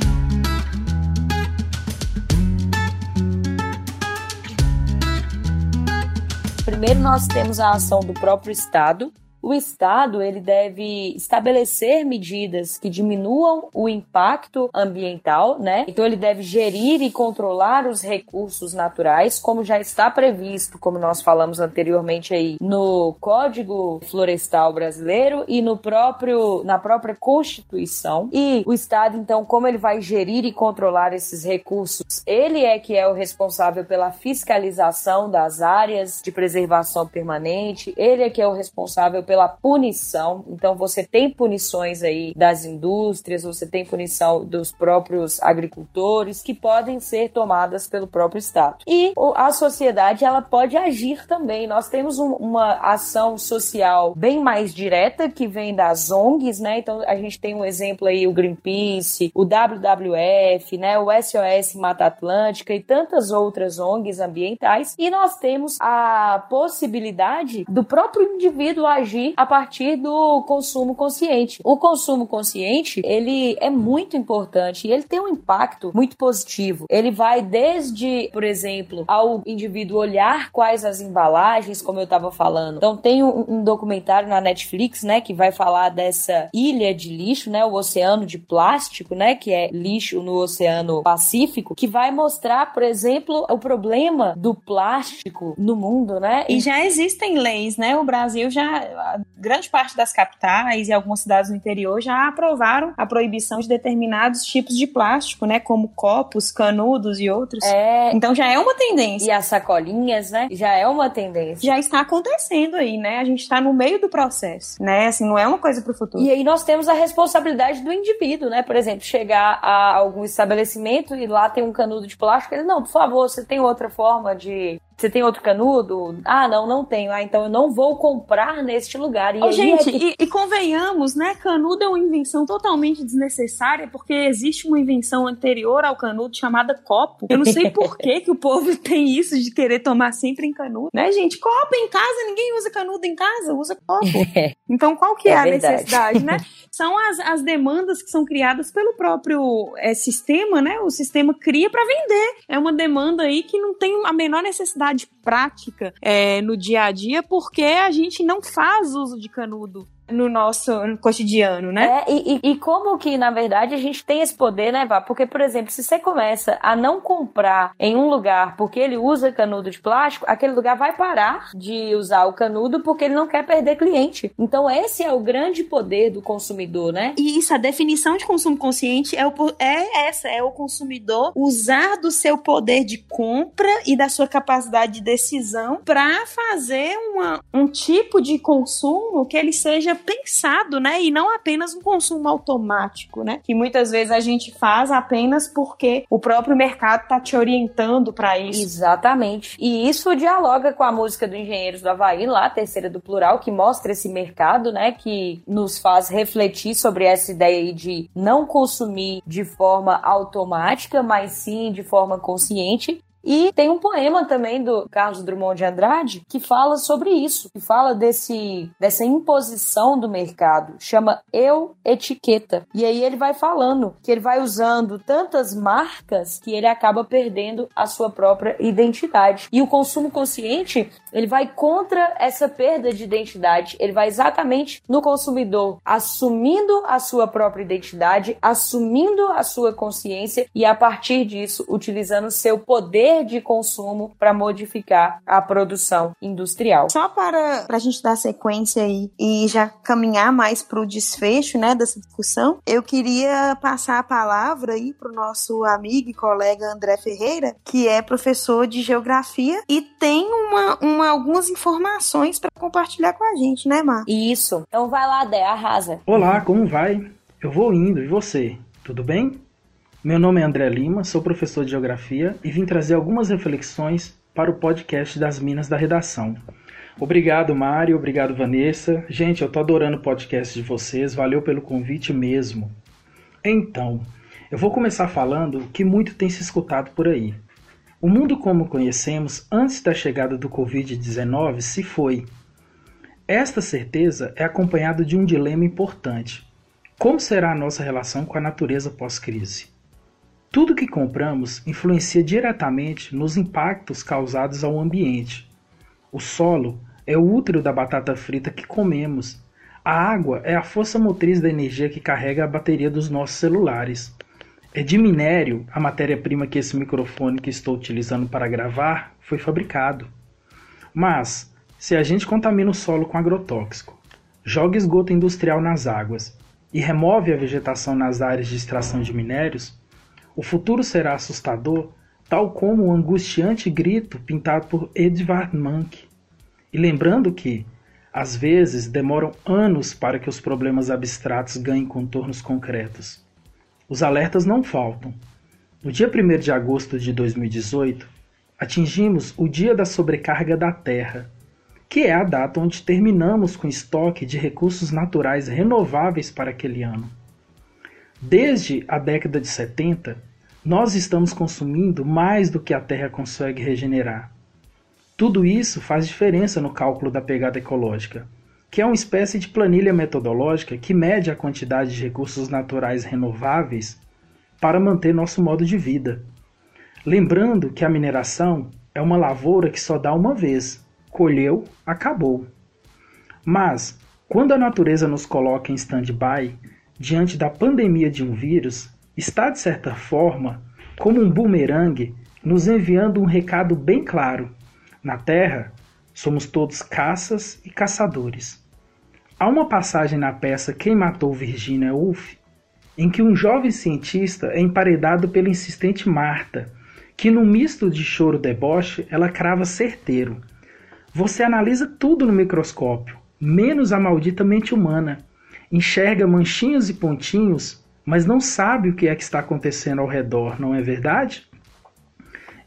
Primeiro, nós temos a ação do próprio Estado, o Estado ele deve estabelecer medidas que diminuam o impacto ambiental, né? Então ele deve gerir e controlar os recursos naturais, como já está previsto, como nós falamos anteriormente aí, no Código Florestal Brasileiro e no próprio na própria Constituição. E o Estado, então, como ele vai gerir e controlar esses recursos? Ele é que é o responsável pela fiscalização das áreas de preservação permanente, ele é que é o responsável pela punição. Então você tem punições aí das indústrias, você tem punição dos próprios agricultores que podem ser tomadas pelo próprio Estado. E a sociedade ela pode agir também. Nós temos um, uma ação social bem mais direta que vem das ONGs, né? Então a gente tem um exemplo aí o Greenpeace, o WWF, né? O SOS Mata Atlântica e tantas outras ONGs ambientais. E nós temos a possibilidade do próprio indivíduo agir a partir do consumo consciente. O consumo consciente, ele é muito importante e ele tem um impacto muito positivo. Ele vai desde, por exemplo, ao indivíduo olhar quais as embalagens, como eu estava falando. Então tem um, um, documentário na Netflix, né, que vai falar dessa ilha de lixo, né, o oceano de plástico, né, que é lixo no Oceano Pacífico, que vai mostrar, por exemplo, o problema do plástico no mundo, né? E já existem leis, né? O Brasil já grande parte das capitais e algumas cidades do interior já aprovaram a proibição de determinados tipos de plástico, né? Como copos, canudos e outros. É. Então já é uma tendência. E as sacolinhas, né? Já é uma tendência. Já está acontecendo aí, né? A gente está no meio do processo, né? Assim, não é uma coisa para o futuro. E aí nós temos a responsabilidade do indivíduo, né? Por exemplo, chegar a algum estabelecimento e lá tem um canudo de plástico, ele, não, por favor, você tem outra forma de você tem outro canudo? Ah, não, não tenho. Ah, então eu não vou comprar neste lugar. E oh, gente, é que... e, e, convenhamos, né? Canudo é uma invenção totalmente desnecessária, porque existe uma invenção anterior ao canudo chamada copo. Eu não sei por que, que o povo tem isso de querer tomar sempre em canudo, né, gente? Copo em casa, ninguém usa canudo em casa, usa copo. Então qual que é, é a verdade. necessidade, né? São as, as demandas que são criadas pelo próprio é, sistema, né? O sistema cria para vender. É uma demanda aí que não tem a menor necessidade prática é, no dia a dia, porque a gente não faz uso de canudo no nosso cotidiano, né? É, e, e, como que, na verdade, a gente tem esse poder, né, Vá? Porque, por exemplo, se você começa a não comprar em um lugar porque ele usa canudo de plástico, aquele lugar vai parar de usar o canudo porque ele não quer perder cliente. Então, esse é o grande poder do consumidor, né? E isso, a definição de consumo consciente é, o, é essa, é o consumidor usar do seu poder de compra e da sua capacidade de decisão para fazer uma, um tipo de consumo que ele seja pensado, né? E não apenas um consumo automático, né? Que muitas vezes a gente faz apenas porque o próprio mercado tá te orientando para isso. Exatamente. E isso dialoga com a música do Engenheiros do Havaí, lá, terceira do plural, que mostra esse mercado, né? Que nos faz refletir sobre essa ideia aí de não consumir de forma automática, mas sim de forma consciente E tem um poema também do Carlos Drummond de Andrade que fala sobre isso, que fala desse dessa imposição do mercado, chama eu etiqueta. E aí ele vai falando que ele vai usando tantas marcas que ele acaba perdendo a sua própria identidade. E o consumo consciente, ele vai contra essa perda de identidade, ele vai exatamente no consumidor, assumindo a sua própria identidade, assumindo a sua consciência e a partir disso utilizando seu poder de consumo para modificar a produção industrial. Só para, para a gente dar sequência aí e já caminhar mais para o desfecho né, dessa discussão, eu queria passar a palavra aí para o nosso amigo e colega André Ferreira, que é professor de geografia e tem uma, uma algumas informações para compartilhar com a gente, né, Mar? Isso. Então vai lá, Dé, arrasa. Olá, como vai? Eu vou indo, e você? Tudo bem? Meu nome é André Lima, sou professor de Geografia e vim trazer algumas reflexões para o podcast das Minas da Redação. Obrigado, Mário, obrigado, Vanessa. Gente, eu tô adorando o podcast de vocês, valeu pelo convite mesmo. Então, eu vou começar falando que muito tem se escutado por aí. O mundo como conhecemos antes da chegada do Covid-19 se foi. Esta certeza é acompanhada de um dilema importante. Como será a nossa relação com a natureza pós-crise? Tudo que compramos influencia diretamente nos impactos causados ao ambiente. O solo é o útero da batata frita que comemos. A água é a força motriz da energia que carrega a bateria dos nossos celulares. É de minério a matéria-prima que esse microfone que estou utilizando para gravar foi fabricado. Mas, se a gente contamina o solo com agrotóxico, joga esgoto industrial nas águas e remove a vegetação nas áreas de extração de minérios, o futuro será assustador, tal como o angustiante grito pintado por Edvard Munch. E lembrando que, às vezes, demoram anos para que os problemas abstratos ganhem contornos concretos. Os alertas não faltam. No dia 1 de agosto de 2018, atingimos o Dia da Sobrecarga da Terra, que é a data onde terminamos com estoque de recursos naturais renováveis para aquele ano. Desde a década de 70, nós estamos consumindo mais do que a Terra consegue regenerar. Tudo isso faz diferença no cálculo da pegada ecológica, que é uma espécie de planilha metodológica que mede a quantidade de recursos naturais renováveis para manter nosso modo de vida. Lembrando que a mineração é uma lavoura que só dá uma vez, colheu, acabou. Mas, quando a natureza nos coloca em stand-by, diante da pandemia de um vírus, está de certa forma como um bumerangue nos enviando um recado bem claro. Na Terra, somos todos caças e caçadores. Há uma passagem na peça Quem Matou Virginia Woolf em que um jovem cientista é emparedado pela insistente Marta, que num misto de choro deboche ela crava certeiro. Você analisa tudo no microscópio, menos a maldita mente humana enxerga manchinhos e pontinhos, mas não sabe o que é que está acontecendo ao redor, não é verdade?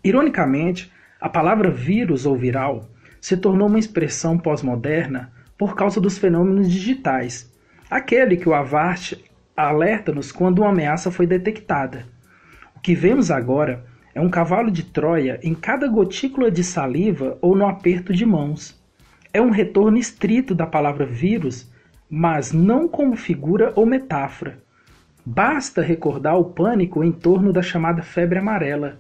Ironicamente, a palavra vírus ou viral se tornou uma expressão pós-moderna por causa dos fenômenos digitais, aquele que o Avast alerta-nos quando uma ameaça foi detectada. O que vemos agora é um cavalo de Troia em cada gotícula de saliva ou no aperto de mãos. É um retorno estrito da palavra vírus mas não como figura ou metáfora. Basta recordar o pânico em torno da chamada febre amarela.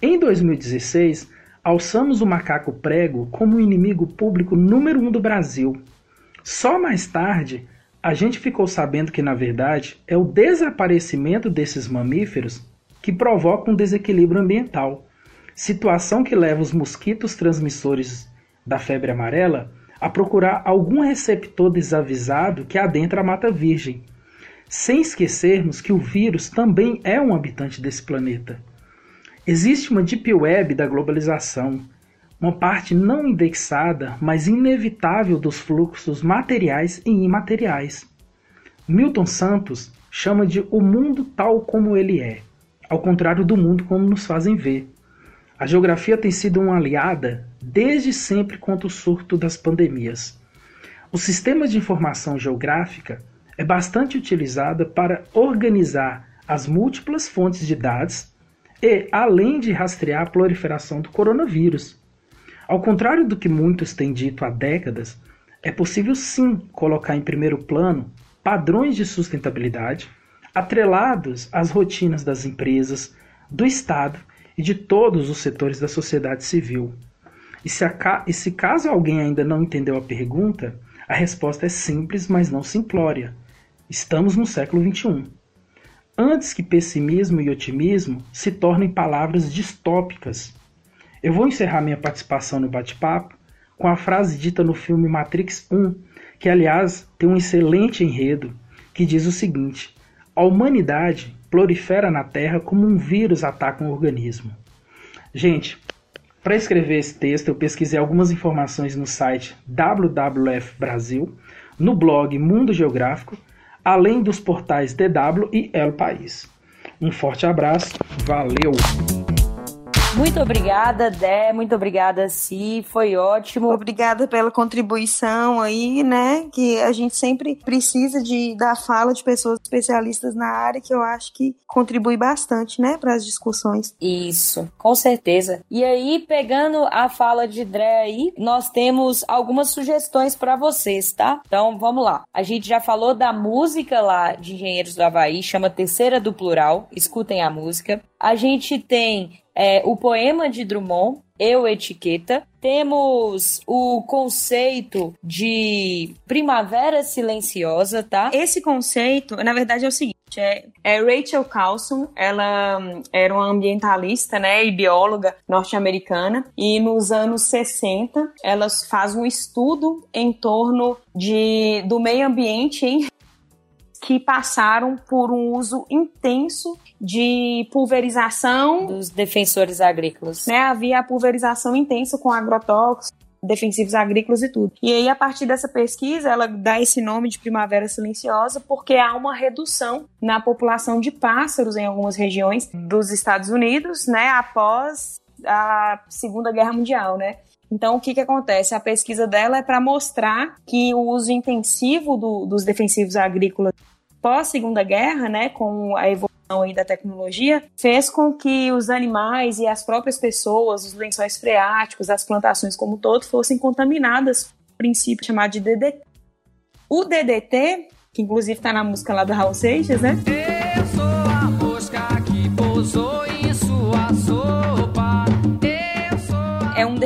Em 2016, alçamos o macaco prego como o inimigo público número um do Brasil. Só mais tarde, a gente ficou sabendo que, na verdade, é o desaparecimento desses mamíferos que provoca um desequilíbrio ambiental, situação que leva os mosquitos transmissores da febre amarela a procurar algum receptor desavisado que adentra a Mata Virgem, sem esquecermos que o vírus também é um habitante desse planeta. Existe uma deep web da globalização, uma parte não indexada, mas inevitável dos fluxos materiais e imateriais. Milton Santos chama de o mundo tal como ele é, ao contrário do mundo como nos fazem ver. A geografia tem sido uma aliada desde sempre contra o surto das pandemias. O sistema de informação geográfica é bastante utilizado para organizar as múltiplas fontes de dados e além de rastrear a proliferação do coronavírus. Ao contrário do que muitos têm dito há décadas, é possível sim colocar em primeiro plano padrões de sustentabilidade atrelados às rotinas das empresas, do Estado e de todos os setores da sociedade civil. E se, e se caso alguém ainda não entendeu a pergunta, a resposta é simples, mas não simplória. Estamos no século XXI. Antes que pessimismo e otimismo se tornem palavras distópicas. Eu vou encerrar minha participação no bate-papo com a frase dita no filme Matrix 1, que aliás tem um excelente enredo, que diz o seguinte: A humanidade prolifera na Terra como um vírus ataca um organismo. Gente, para escrever esse texto, eu pesquisei algumas informações no site WWF Brasil, no blog Mundo Geográfico, além dos portais DW e El País. Um forte abraço, valeu! Muito obrigada, Dé. Muito obrigada, Si. Foi ótimo. Obrigada pela contribuição aí, né? Que a gente sempre precisa de da fala de pessoas especialistas na área, que eu acho que contribui bastante, né, para as discussões. Isso, com certeza. E aí, pegando a fala de Dé aí, nós temos algumas sugestões para vocês, tá? Então, vamos lá. A gente já falou da música lá de Engenheiros do Havaí, chama Terceira do Plural. Escutem a música. A gente tem é, o poema de Drummond, Eu Etiqueta. Temos o conceito de primavera silenciosa, tá? Esse conceito, na verdade, é o seguinte: é, é Rachel Carlson, ela hum, era uma ambientalista, né, e bióloga norte-americana, e nos anos 60 ela faz um estudo em torno de, do meio ambiente em que passaram por um uso intenso de pulverização dos defensores agrícolas. Né, havia a pulverização intensa com agrotóxicos, defensivos agrícolas e tudo. E aí, a partir dessa pesquisa, ela dá esse nome de primavera silenciosa porque há uma redução na população de pássaros em algumas regiões dos Estados Unidos, né, após a Segunda Guerra Mundial, né? Então, o que, que acontece? A pesquisa dela é para mostrar que o uso intensivo do, dos defensivos agrícolas pós Segunda Guerra, né, com a evolução da tecnologia, fez com que os animais e as próprias pessoas, os lençóis freáticos, as plantações como um todo, fossem contaminadas por um princípio chamado de DDT. O DDT, que inclusive está na música lá do Raul Seixas, né? Eu sou a mosca que pousou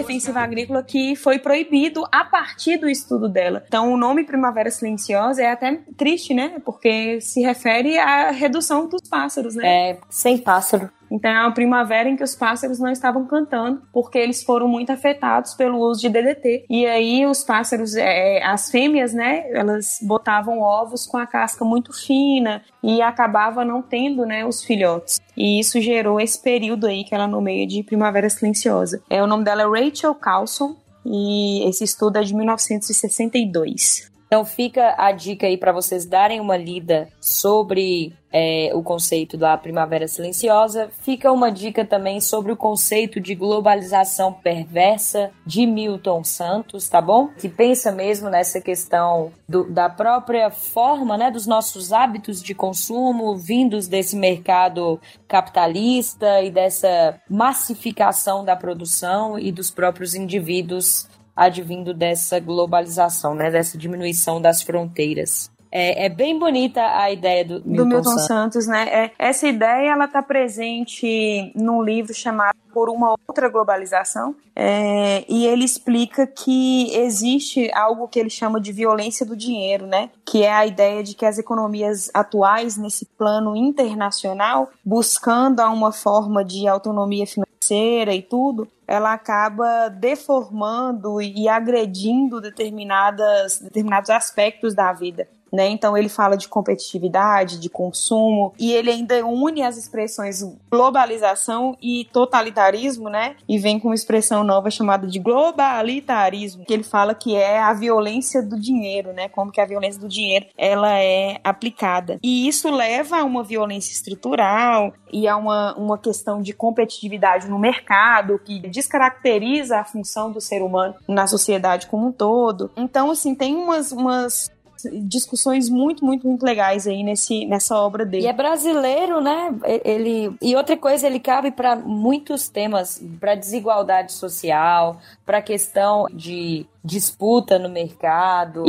defensivo agrícola que foi proibido a partir do estudo dela. Então, o nome Primavera Silenciosa é até triste, né? Porque se refere à redução dos pássaros, né? É, sem pássaro. Então é uma primavera em que os pássaros não estavam cantando, porque eles foram muito afetados pelo uso de DDT. E aí os pássaros, é, as fêmeas, né, elas botavam ovos com a casca muito fina e acabava não tendo, né, os filhotes. E isso gerou esse período aí que ela nomeia de primavera silenciosa. É, o nome dela é Rachel Carlson e esse estudo é de 1962. Então fica a dica aí para vocês darem uma lida sobre é, o conceito da primavera silenciosa. Fica uma dica também sobre o conceito de globalização perversa de Milton Santos, tá bom? Que pensa mesmo nessa questão do, da própria forma, né, dos nossos hábitos de consumo vindos desse mercado capitalista e dessa massificação da produção e dos próprios indivíduos advindo dessa globalização, né, dessa diminuição das fronteiras. É, é, bem bonita a ideia do Milton, do Milton Santos. Santos, né? É, essa ideia ela está presente num livro chamado Por uma outra globalização, é, e ele explica que existe algo que ele chama de violência do dinheiro, né? Que é a ideia de que as economias atuais nesse plano internacional, buscando uma forma de autonomia financeira e tudo, ela acaba deformando e agredindo determinadas, determinados aspectos da vida. Né? Então ele fala de competitividade, de consumo, e ele ainda une as expressões globalização e totalitarismo, né? E vem com uma expressão nova chamada de globalitarismo, que ele fala que é a violência do dinheiro, né? Como que a violência do dinheiro ela é aplicada. E isso leva a uma violência estrutural e a uma, uma questão de competitividade no mercado que descaracteriza a função do ser humano na sociedade como um todo. Então, assim, tem umas, umas discussões muito, muito, muito legais aí nesse, nessa obra dele. E é brasileiro, né? Ele e outra coisa, ele cabe para muitos temas, para desigualdade social, para questão de disputa no mercado.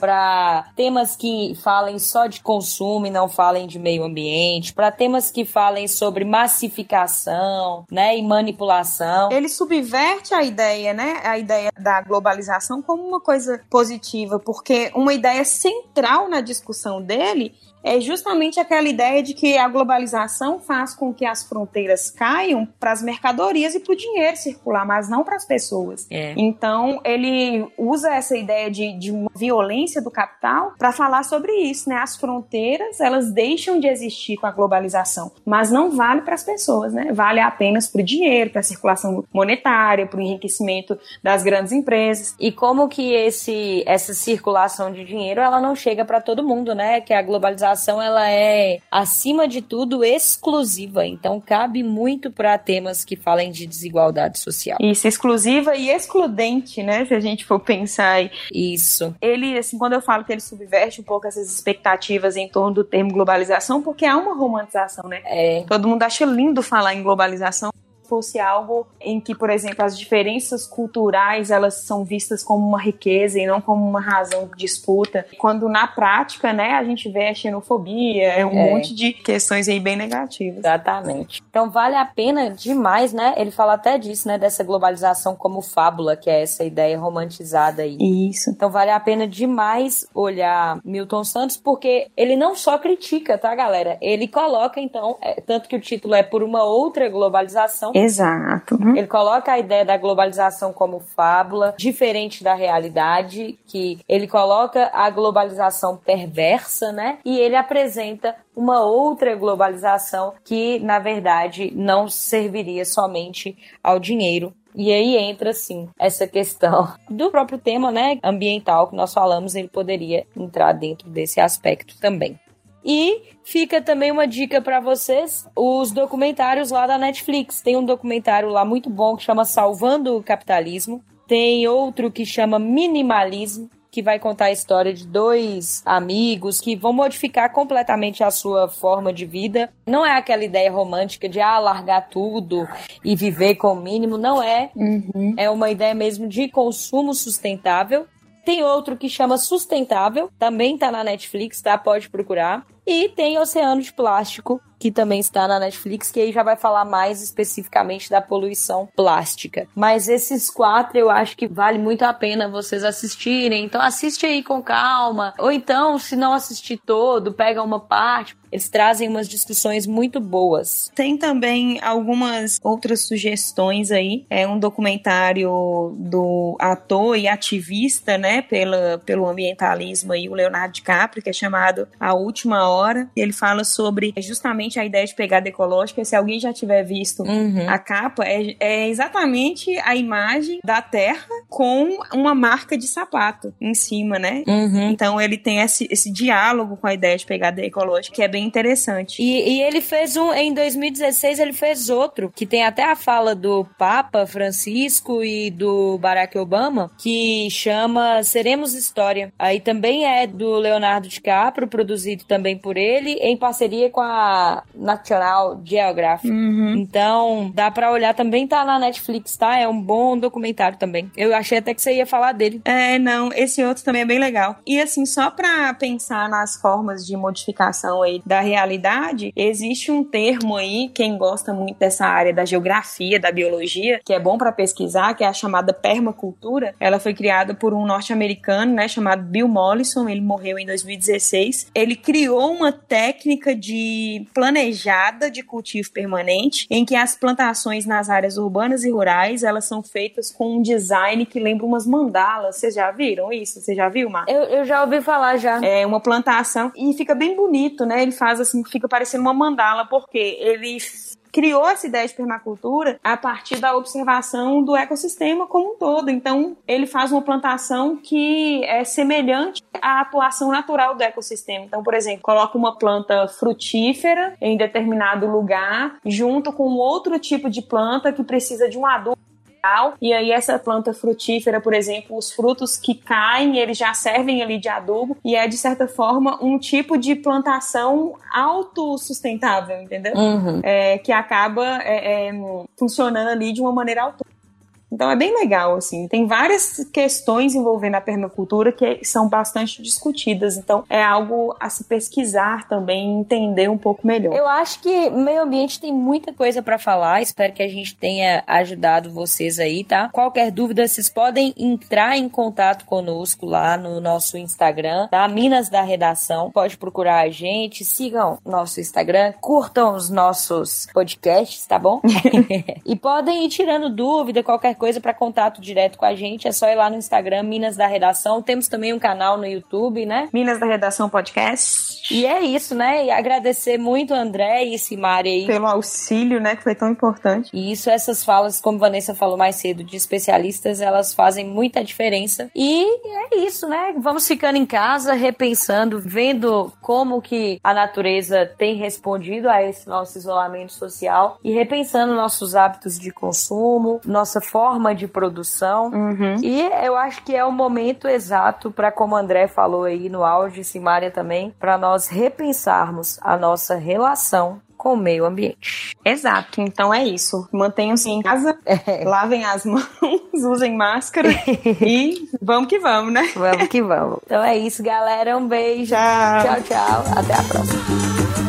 Para temas que falem só de consumo e não falem de meio ambiente, para temas que falem sobre massificação, né, e manipulação. Ele subverte a ideia, né, a ideia da globalização como uma coisa positiva, porque uma ideia central na discussão dele é justamente aquela ideia de que a globalização faz com que as fronteiras caiam para as mercadorias e para o dinheiro circular, mas não para as pessoas. É. Então, ele usa essa ideia de, de uma violência do capital para falar sobre isso, né? As fronteiras, elas deixam de existir com a globalização, mas não vale para as pessoas, né? Vale apenas para o dinheiro, para a circulação monetária, para o enriquecimento das grandes empresas. E como que esse essa circulação de dinheiro, ela não chega para todo mundo, né? Que a globalização ela é acima de tudo exclusiva, então cabe muito para temas que falem de desigualdade social. Isso, exclusiva e excludente, né? Se a gente for pensar aí. Isso. Ele, assim, quando eu falo que ele subverte um pouco essas expectativas em torno do termo globalização, porque há uma romantização, né? É. Todo mundo acha lindo falar em globalização fosse algo em que, por exemplo, as diferenças culturais elas são vistas como uma riqueza e não como uma razão de disputa, quando na prática, né, a gente vê a xenofobia, é um é. monte de questões aí bem negativas. Exatamente. Então vale a pena demais, né? Ele fala até disso, né, dessa globalização como fábula, que é essa ideia romantizada aí. Isso. Então vale a pena demais olhar Milton Santos porque ele não só critica, tá, galera? Ele coloca então, é, tanto que o título é por uma outra globalização, Exato. Uhum. Ele coloca a ideia da globalização como fábula, diferente da realidade, que ele coloca a globalização perversa, né? E ele apresenta uma outra globalização que, na verdade, não serviria somente ao dinheiro, e aí entra, sim, essa questão do próprio tema, né, ambiental que nós falamos, ele poderia entrar dentro desse aspecto também. E fica também uma dica para vocês, os documentários lá da Netflix. Tem um documentário lá muito bom que chama Salvando o Capitalismo. Tem outro que chama Minimalismo, que vai contar a história de dois amigos que vão modificar completamente a sua forma de vida. Não é aquela ideia romântica de ah, largar tudo e viver com o mínimo, não é. Uhum. É uma ideia mesmo de consumo sustentável. Tem outro que chama Sustentável, também tá na Netflix, tá? Pode procurar. E tem Oceano de Plástico, que também está na Netflix, que aí já vai falar mais especificamente da poluição plástica. Mas esses quatro eu acho que vale muito a pena vocês assistirem. Então assiste aí com calma. Ou então, se não assistir todo, pega uma parte. Eles trazem umas discussões muito boas. Tem também algumas outras sugestões aí. É um documentário do ator e ativista, né, pela, pelo ambientalismo aí, o Leonardo DiCaprio, que é chamado A Última Hora. Ele fala sobre justamente a ideia de pegada ecológica. Se alguém já tiver visto uhum. a capa, é, é exatamente a imagem da Terra com uma marca de sapato em cima, né? Uhum. Então ele tem esse, esse diálogo com a ideia de pegada ecológica, que é bem interessante. E, e ele fez um, em 2016, ele fez outro, que tem até a fala do Papa Francisco e do Barack Obama, que chama Seremos História. Aí também é do Leonardo DiCaprio, produzido também por ele, em parceria com a National Geographic. Uhum. Então, dá pra olhar também, tá na Netflix, tá? É um bom documentário também. Eu achei até que você ia falar dele. É, não, esse outro também é bem legal. E assim, só pra pensar nas formas de modificação aí da realidade, existe um termo aí, quem gosta muito dessa área da geografia, da biologia, que é bom para pesquisar, que é a chamada permacultura. Ela foi criada por um norte-americano, né, chamado Bill Mollison, ele morreu em 2016. Ele criou uma técnica de planejada de cultivo permanente, em que as plantações nas áreas urbanas e rurais, elas são feitas com um design que lembra umas mandalas. Vocês já viram isso? Você já viu, Mar? Eu, eu já ouvi falar já. É uma plantação e fica bem bonito, né? Ele faz assim, fica parecendo uma mandala, porque ele criou essa ideia de permacultura a partir da observação do ecossistema como um todo. Então, ele faz uma plantação que é semelhante à atuação natural do ecossistema. Então, por exemplo, coloca uma planta frutífera em determinado lugar junto com outro tipo de planta que precisa de um adubo e aí essa planta frutífera, por exemplo, os frutos que caem, eles já servem ali de adubo, e é de certa forma um tipo de plantação autossustentável, entendeu? Uhum. É, que acaba é, é, funcionando ali de uma maneira autônoma. Então é bem legal, assim. Tem várias questões envolvendo a permacultura que são bastante discutidas. Então é algo a se pesquisar também, entender um pouco melhor. Eu acho que meio ambiente tem muita coisa para falar. Espero que a gente tenha ajudado vocês aí, tá? Qualquer dúvida, vocês podem entrar em contato conosco lá no nosso Instagram, tá? Minas da Redação. Pode procurar a gente, sigam nosso Instagram, curtam os nossos podcasts, tá bom? e podem ir tirando dúvida, qualquer coisa para contato direto com a gente, é só ir lá no Instagram, Minas da Redação. Temos também um canal no YouTube, né? Minas da Redação Podcast. E é isso, né? E agradecer muito a André e Simari aí. Pelo auxílio, né? Que foi tão importante. E isso, essas falas, como Vanessa falou mais cedo, de especialistas, elas fazem muita diferença. E é isso, né? Vamos ficando em casa, repensando, vendo como que a natureza tem respondido a esse nosso isolamento social e repensando nossos hábitos de consumo, nossa forma de produção. Uhum. E eu acho que é o momento exato para, como o André falou aí no áudio, e Simária também, para nós repensarmos a nossa relação com o meio ambiente. Exato, então é isso. Mantenham-se em casa, É. lavem as mãos, usem máscara e vamos que vamos, né? Vamos que vamos. Então é isso, galera. Um beijo. Tchau. Tchau, tchau. Até a próxima.